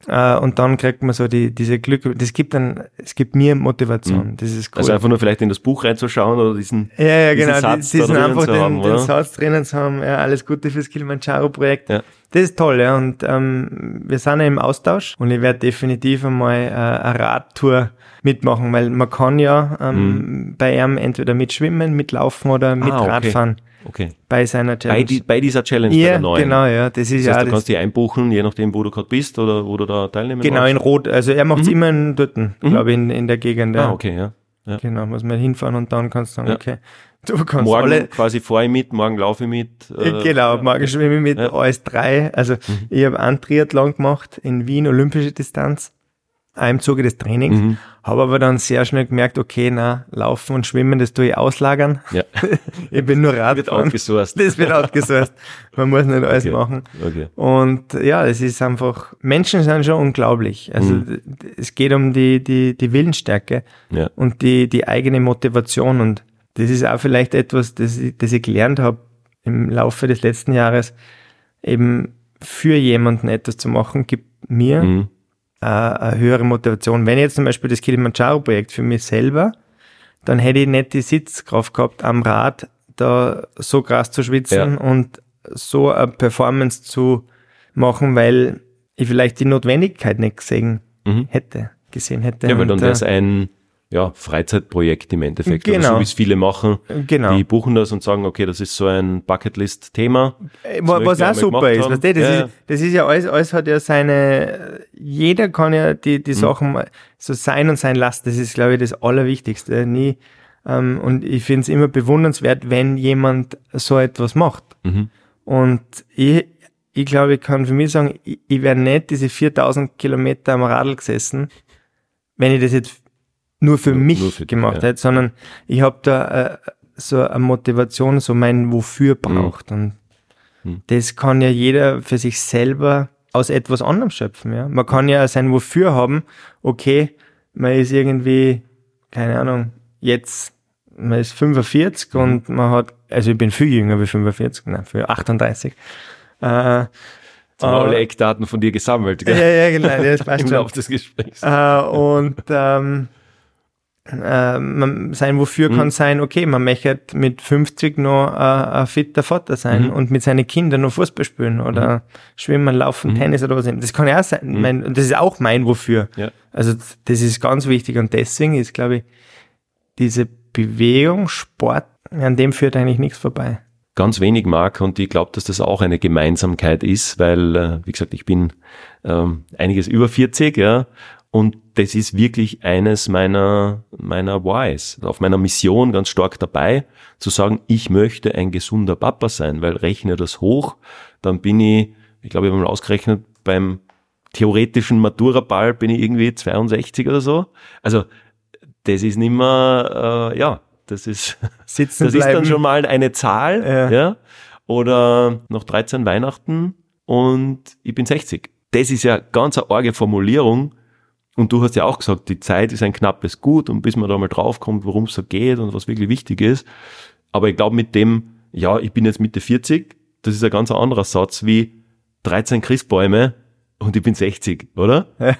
A: Uh, und dann kriegt man so die, diese Glück, das gibt dann, es gibt mir Motivation. Mhm. Das ist
B: cool. Also einfach nur vielleicht in das Buch reinzuschauen oder diesen,
A: ja, ja, genau, diesen Satz diesen einfach den, haben, den Satz drinnen zu haben, ja, alles Gute fürs Kilimanjaro-Projekt. Ja. Das ist toll, ja, und ähm, wir sind ja im Austausch und ich werde definitiv einmal äh, eine Radtour mitmachen, weil man kann ja ähm, mhm. bei ihm entweder mitschwimmen, mitlaufen oder mit ah, okay. Radfahren.
B: Okay.
A: Bei seiner
B: Challenge. Bei, die, bei dieser Challenge,
A: ja,
B: bei der neuen.
A: genau, ja. Das ist
B: das heißt,
A: ja
B: du kannst die einbuchen, je nachdem, wo du gerade bist oder wo du da teilnehmen
A: Genau,
B: magst.
A: in Rot. Also er macht es mhm. immer in Dötten, mhm. glaube ich, in, in der Gegend.
B: Ja. Ah, okay, ja. ja.
A: Genau, muss man hinfahren und dann kannst du sagen,
B: ja.
A: okay. Du kannst
B: morgen
A: alle,
B: quasi fahre ich mit, morgen laufe ich mit.
A: Äh, genau, morgen schwimme ich mit, ja. alles drei. Also mhm. ich habe einen Triathlon gemacht in Wien, olympische Distanz im Zuge des Trainings, mhm. habe aber dann sehr schnell gemerkt, okay, na, laufen und schwimmen, das tue ich auslagern.
B: Ja.
A: ich bin nur Radfahren.
B: Das wird outgesourced.
A: Das wird outgesourced. Man muss nicht alles okay. machen.
B: Okay.
A: Und ja, es ist einfach, Menschen sind schon unglaublich. Also mhm. es geht um die, die, die Willensstärke
B: ja.
A: und die, die eigene Motivation. Und das ist auch vielleicht etwas, das ich, das ich gelernt habe im Laufe des letzten Jahres, eben für jemanden etwas zu machen, gibt mir mhm äh, eine höhere Motivation. Wenn ich jetzt zum Beispiel das Kilimanjaro-Projekt für mich selber, dann hätte ich nicht die Sitzkraft gehabt, am Rad da so krass zu schwitzen ja. und so eine Performance zu machen, weil ich vielleicht die Notwendigkeit nicht gesehen mhm. hätte, gesehen hätte.
B: Ja, weil dann wäre es ein ja, Freizeitprojekt im Endeffekt. Genau. Oder so wie es viele machen.
A: Genau.
B: Die buchen das und sagen, okay, das ist so ein Bucketlist-Thema.
A: Äh, was auch super ist, weißt du, das, ja. ist, das ist ja alles, alles hat ja seine, jeder kann ja die, die mhm. Sachen so sein und sein lassen. Das ist, glaube ich, das Allerwichtigste. Nie, ähm, und ich finde es immer bewundernswert, wenn jemand so etwas macht.
B: Mhm.
A: Und ich, ich glaube, ich kann für mich sagen, ich, ich wäre nicht diese 4000 Kilometer am Radl gesessen, wenn ich das jetzt nur für nur, mich nur für gemacht ja. hätte, sondern ich habe da äh, so eine Motivation, so mein Wofür mhm. braucht. Mhm. Und mhm. das kann ja jeder für sich selber aus etwas anderem schöpfen. Ja? Man kann ja sein Wofür haben, okay, man ist irgendwie, keine Ahnung, jetzt, man ist 45 mhm. und man hat, also ich bin viel jünger wie 45, nein, für 38. Äh,
B: Jetzt haben wir alle Eckdaten von dir gesammelt,
A: gell? Ja, ja, genau, das passt
B: Im schon. Laufe des Gesprächs.
A: Äh, und ähm, äh, man, sein Wofür mhm. kann sein, okay, man möchte mit 50 noch äh, ein fitter Vater sein mhm. und mit seinen Kindern noch Fußball spielen oder mhm. schwimmen, laufen, mhm. Tennis oder was. Das kann ja auch sein. Mhm. Mein, das ist auch mein Wofür.
B: Ja.
A: Also das ist ganz wichtig und deswegen ist, glaube ich, diese Bewegung, Sport, an dem führt eigentlich nichts vorbei.
B: ganz wenig mag und ich glaube, dass das auch eine Gemeinsamkeit ist, weil, äh, wie gesagt, ich bin ähm, einiges über 40, ja, und das ist wirklich eines meiner, meiner Whys, auf meiner Mission ganz stark dabei, zu sagen, ich möchte ein gesunder Papa sein, weil rechne das hoch, dann bin ich, ich glaube, ich habe mal ausgerechnet, beim theoretischen Matura-Ball bin ich irgendwie 62 oder so. Also, das ist nicht mehr, äh, ja, das ist,
A: Sitzen
B: das ist
A: bleiben.
B: dann schon mal eine Zahl,
A: Ja.
B: ja. Oder noch 13 Weihnachten und ich bin 60. Das ist ja ganz eine arge Formulierung. Und du hast ja auch gesagt, die Zeit ist ein knappes Gut und bis man da mal draufkommt, worum es so geht und was wirklich wichtig ist. Aber ich glaube mit dem, ja, ich bin jetzt Mitte 40, das ist ein ganz anderer Satz wie 13 Christbäume und ich bin 60, oder?
A: Ja.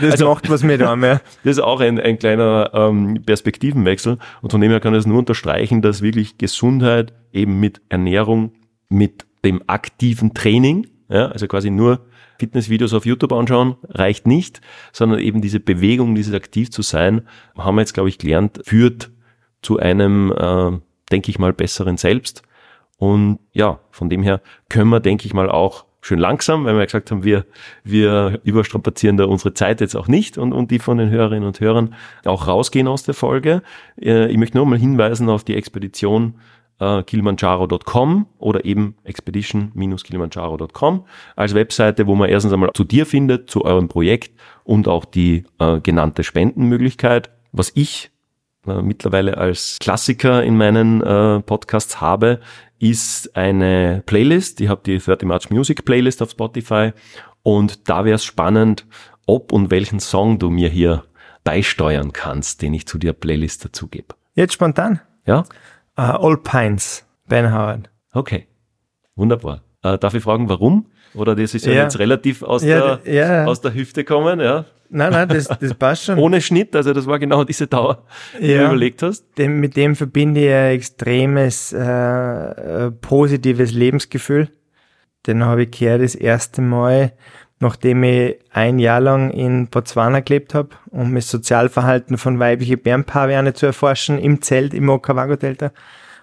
A: Das
B: Also-
A: macht was mit einem, ja.
B: Das ist auch ein, ein kleiner ähm, Perspektivenwechsel. Und von dem her kann ich es nur unterstreichen, dass wirklich Gesundheit eben mit Ernährung, mit dem aktiven Training, ja, also quasi nur Fitnessvideos auf YouTube anschauen, reicht nicht, sondern eben diese Bewegung, dieses aktiv zu sein, haben wir jetzt, glaube ich, gelernt, führt zu einem, äh, denke ich mal, besseren Selbst. Und ja, von dem her können wir, denke ich mal, auch schön langsam, weil wir ja gesagt haben, wir, wir überstrapazieren da unsere Zeit jetzt auch nicht und, und die von den Hörerinnen und Hörern auch rausgehen aus der Folge. Äh, Ich möchte nur mal hinweisen auf die Expedition äh, kilimanjaro.com oder eben expedition-kilimanjaro.com als Webseite, wo man erstens einmal zu dir findet, zu eurem Projekt und auch die äh, genannte Spendenmöglichkeit. Was ich äh, mittlerweile als Klassiker in meinen äh, Podcasts habe, ist eine Playlist. Ich habe die 30 March Music Playlist auf Spotify und da wäre es spannend, ob und welchen Song du mir hier beisteuern kannst, den ich zu der Playlist dazugebe.
A: Jetzt spontan.
B: Ja?
A: Uh, All Pines, Ben Howard.
B: Okay. Wunderbar. Äh, darf ich fragen, warum? Oder das ist ja,
A: Ja.
B: jetzt relativ aus,
A: Ja,
B: der,
A: ja.
B: aus der Hüfte kommen, ja?
A: Nein, nein, das, das passt schon.
B: Ohne Schnitt, also das war genau diese Dauer, die du überlegt hast.
A: dem, mit dem verbinde ich ein extremes äh, äh, positives Lebensgefühl. Den habe ich gehört das erste Mal, nachdem ich ein Jahr lang in Botswana gelebt habe, um das Sozialverhalten von weiblichen Bärenpaviane zu erforschen, im Zelt im Okavango-Delta.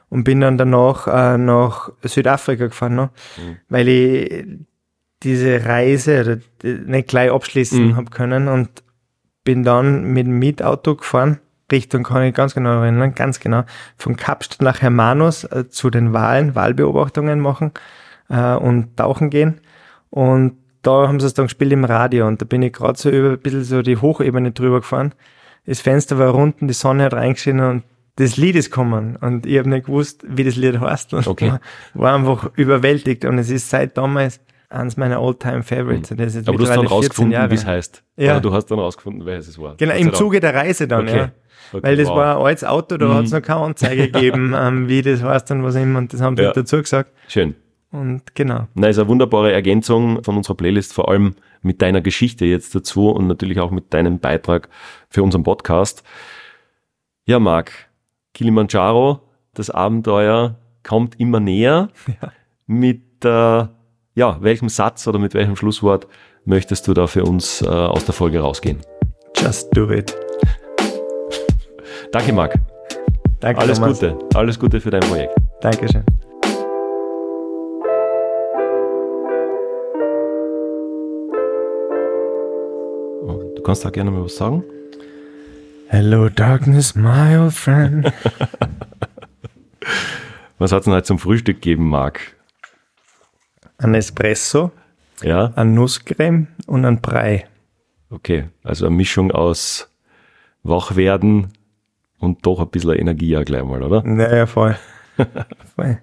A: Und bin dann danach äh, nach Südafrika gefahren, ne? weil ich diese Reise oder die nicht gleich abschließen
B: Mhm.
A: hab können und bin dann mit dem Mietauto gefahren, Richtung kann ich ganz genau erinnern, ganz genau, von Kapstadt nach Hermanus äh, zu den Wahlen, Wahlbeobachtungen machen äh, und tauchen gehen. Und da haben sie es dann gespielt im Radio und da bin ich gerade so über ein bisschen so die Hochebene drüber gefahren. Das Fenster war unten, die Sonne hat reingeschienen und das Lied ist gekommen und ich habe nicht gewusst, wie das Lied heißt und
B: Okay.
A: war, einfach überwältigt und es ist seit damals eines meiner All-Time-Favorites. Und Das ist jetzt
B: Aber du hast dann
A: mittlerweile 14
B: rausgefunden, wie es heißt.
A: Ja.
B: Oder du hast dann rausgefunden, welches es war.
A: Genau,
B: sei
A: im. Zuge der Reise dann,
B: Okay.
A: ja.
B: Okay,
A: Weil das
B: wow.
A: war ein altes Auto, da hat es noch keine Anzeige gegeben, ähm, wie das heißt und was immer. Und das haben sie
B: Ja.
A: dazu gesagt.
B: Schön.
A: Und genau.
B: Na, ist eine wunderbare Ergänzung von unserer Playlist, vor allem mit deiner Geschichte jetzt dazu und natürlich auch mit deinem Beitrag für unseren Podcast. Ja, Marc, Kilimanjaro, das Abenteuer kommt immer näher. Mit, äh, ja, welchem Satz oder mit welchem Schlusswort möchtest du da für uns äh, aus der Folge rausgehen?
A: Just do it.
B: Danke, Marc.
A: Danke,
B: Alles
A: Thomas.
B: Gute. Alles Gute für dein Projekt.
A: Dankeschön.
B: Du kannst da gerne mal was sagen.
A: Hello, darkness, my old friend.
B: Was hat's denn heute zum Frühstück gegeben, Marc?
A: Ein Espresso,
B: Ja,
A: ein Nusscreme und ein Brei.
B: okay. Also eine Mischung aus Wachwerden und doch ein bisschen Energie ja gleich mal, oder?
A: Naja, voll. voll.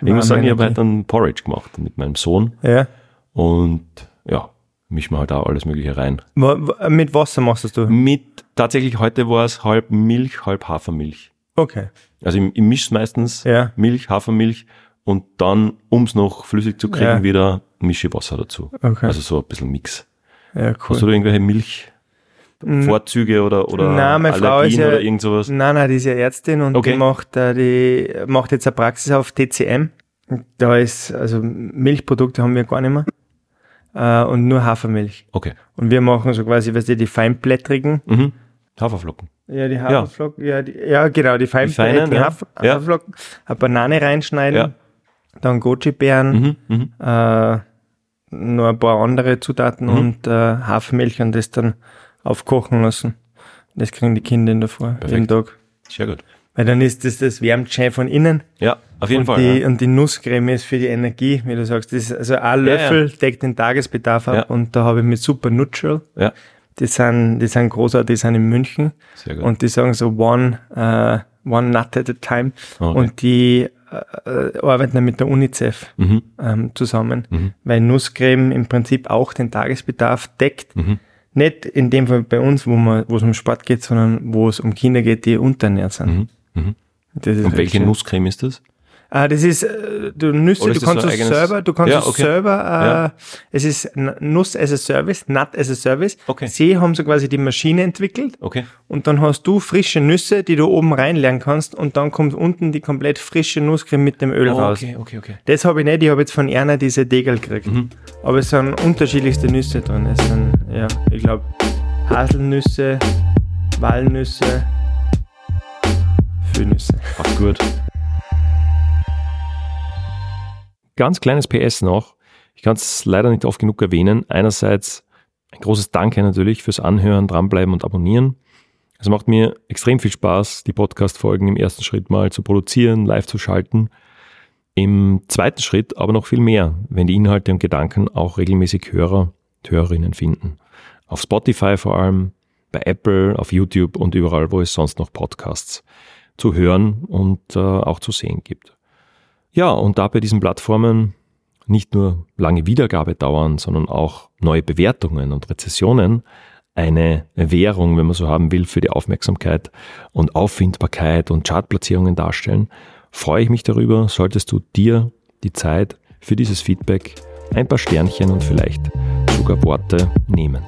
B: Ich muss sagen, ich habe heute einen Porridge gemacht mit meinem Sohn
A: Ja.
B: und ja, mischen wir halt auch alles Mögliche rein.
A: Mit Wasser machst das du?
B: Mit, tatsächlich heute war es halb Milch, halb Hafermilch.
A: Okay.
B: Also ich, ich mische meistens
A: Ja.
B: Milch, Hafermilch und dann, um es noch flüssig zu kriegen,
A: Ja.
B: wieder mische Wasser dazu.
A: Okay.
B: Also so ein bisschen Mix.
A: Ja,
B: Hast
A: cool.
B: du da irgendwelche Milchvorzüge oder, oder
A: Nein, meine Frau ist
B: Allergien
A: ja-
B: oder irgend sowas?
A: Nein, nein, die ist ja Ärztin und
B: Okay.
A: die macht, äh, die macht jetzt eine Praxis auf TCM. Da ist, also Milchprodukte haben wir gar nicht mehr. Äh, und nur Hafermilch.
B: Okay.
A: Und wir machen so quasi, weißt du, die feinblättrigen.
B: Mhm. Haferflocken.
A: Ja, die Haferflocken, ja, die, ja genau, die feinen,
B: Die feinen, ja.
A: Hafer,
B: Ja.
A: Haferflocken, eine Banane reinschneiden,
B: Ja.
A: dann Goji-Beeren,
B: Mhm, mhm.
A: äh, noch ein paar andere Zutaten
B: Mhm.
A: und äh, Hafermilch und das dann aufkochen lassen. Das kriegen die Kinder in der Früh, jeden Tag.
B: Sehr gut.
A: Weil dann ist das, das wärmt schön von innen
B: Ja, auf jeden
A: und,
B: Fall.
A: die,
B: ja.
A: und die Nusscreme ist für die Energie, wie du sagst. Das ist also ein Löffel deckt den Tagesbedarf ab
B: Ja.
A: und da habe ich mit Super Neutral,
B: ja,
A: die sind, die sind großartig, die sind in München
B: sehr gut.
A: und die sagen so one, äh, one nut at a time
B: Okay.
A: und die äh, äh, arbeiten dann mit der UNICEF
B: mhm.
A: ähm, zusammen,
B: Mhm.
A: weil Nusscreme im Prinzip auch den Tagesbedarf deckt.
B: Mhm.
A: Nicht in dem Fall bei uns, wo man, wo es um Sport geht, sondern wo es um Kinder geht, die unterernährt sind.
B: Mhm. Und welche
A: schön.
B: Nusscreme ist das?
A: Ah, das ist, äh, du Nüsse,
B: Oder
A: du kannst
B: so
A: es selber, du kannst
B: Ja,
A: es
B: okay.
A: selber, äh,
B: Ja.
A: es ist Nuss as a Service, Nut as a Service.
B: Okay.
A: Sie haben so quasi die Maschine entwickelt
B: Okay.
A: und dann hast du frische Nüsse, die du oben reinlernen kannst und dann kommt unten die komplett frische Nusscreme mit dem Öl raus.
B: okay, okay, okay.
A: Das habe ich nicht, ich habe jetzt von Erna diese Degel gekriegt.
B: Mhm.
A: Aber es sind unterschiedlichste Nüsse drin. Es sind, ja, ich glaube, Haselnüsse, Walnüsse, Nüsse.
B: Passt gut. Ganz kleines PS noch. Ich kann es leider nicht oft genug erwähnen. Einerseits ein großes Danke natürlich fürs Anhören, dranbleiben und abonnieren. Es macht mir extrem viel Spaß, die Podcast-Folgen im ersten Schritt mal zu produzieren, live zu schalten. Im zweiten Schritt aber noch viel mehr, wenn die Inhalte und Gedanken auch regelmäßig Hörer und Hörerinnen finden. Auf Spotify vor allem, bei Apple, auf YouTube und überall, wo es sonst noch Podcasts zu hören und äh, auch zu sehen gibt. Ja, und da bei diesen Plattformen nicht nur lange Wiedergabe dauern, sondern auch neue Bewertungen und Rezessionen eine Währung, wenn man so haben will, für die Aufmerksamkeit und Auffindbarkeit und Chartplatzierungen darstellen, freue ich mich darüber, solltest du dir die Zeit für dieses Feedback, ein paar Sternchen und vielleicht sogar Worte nehmen.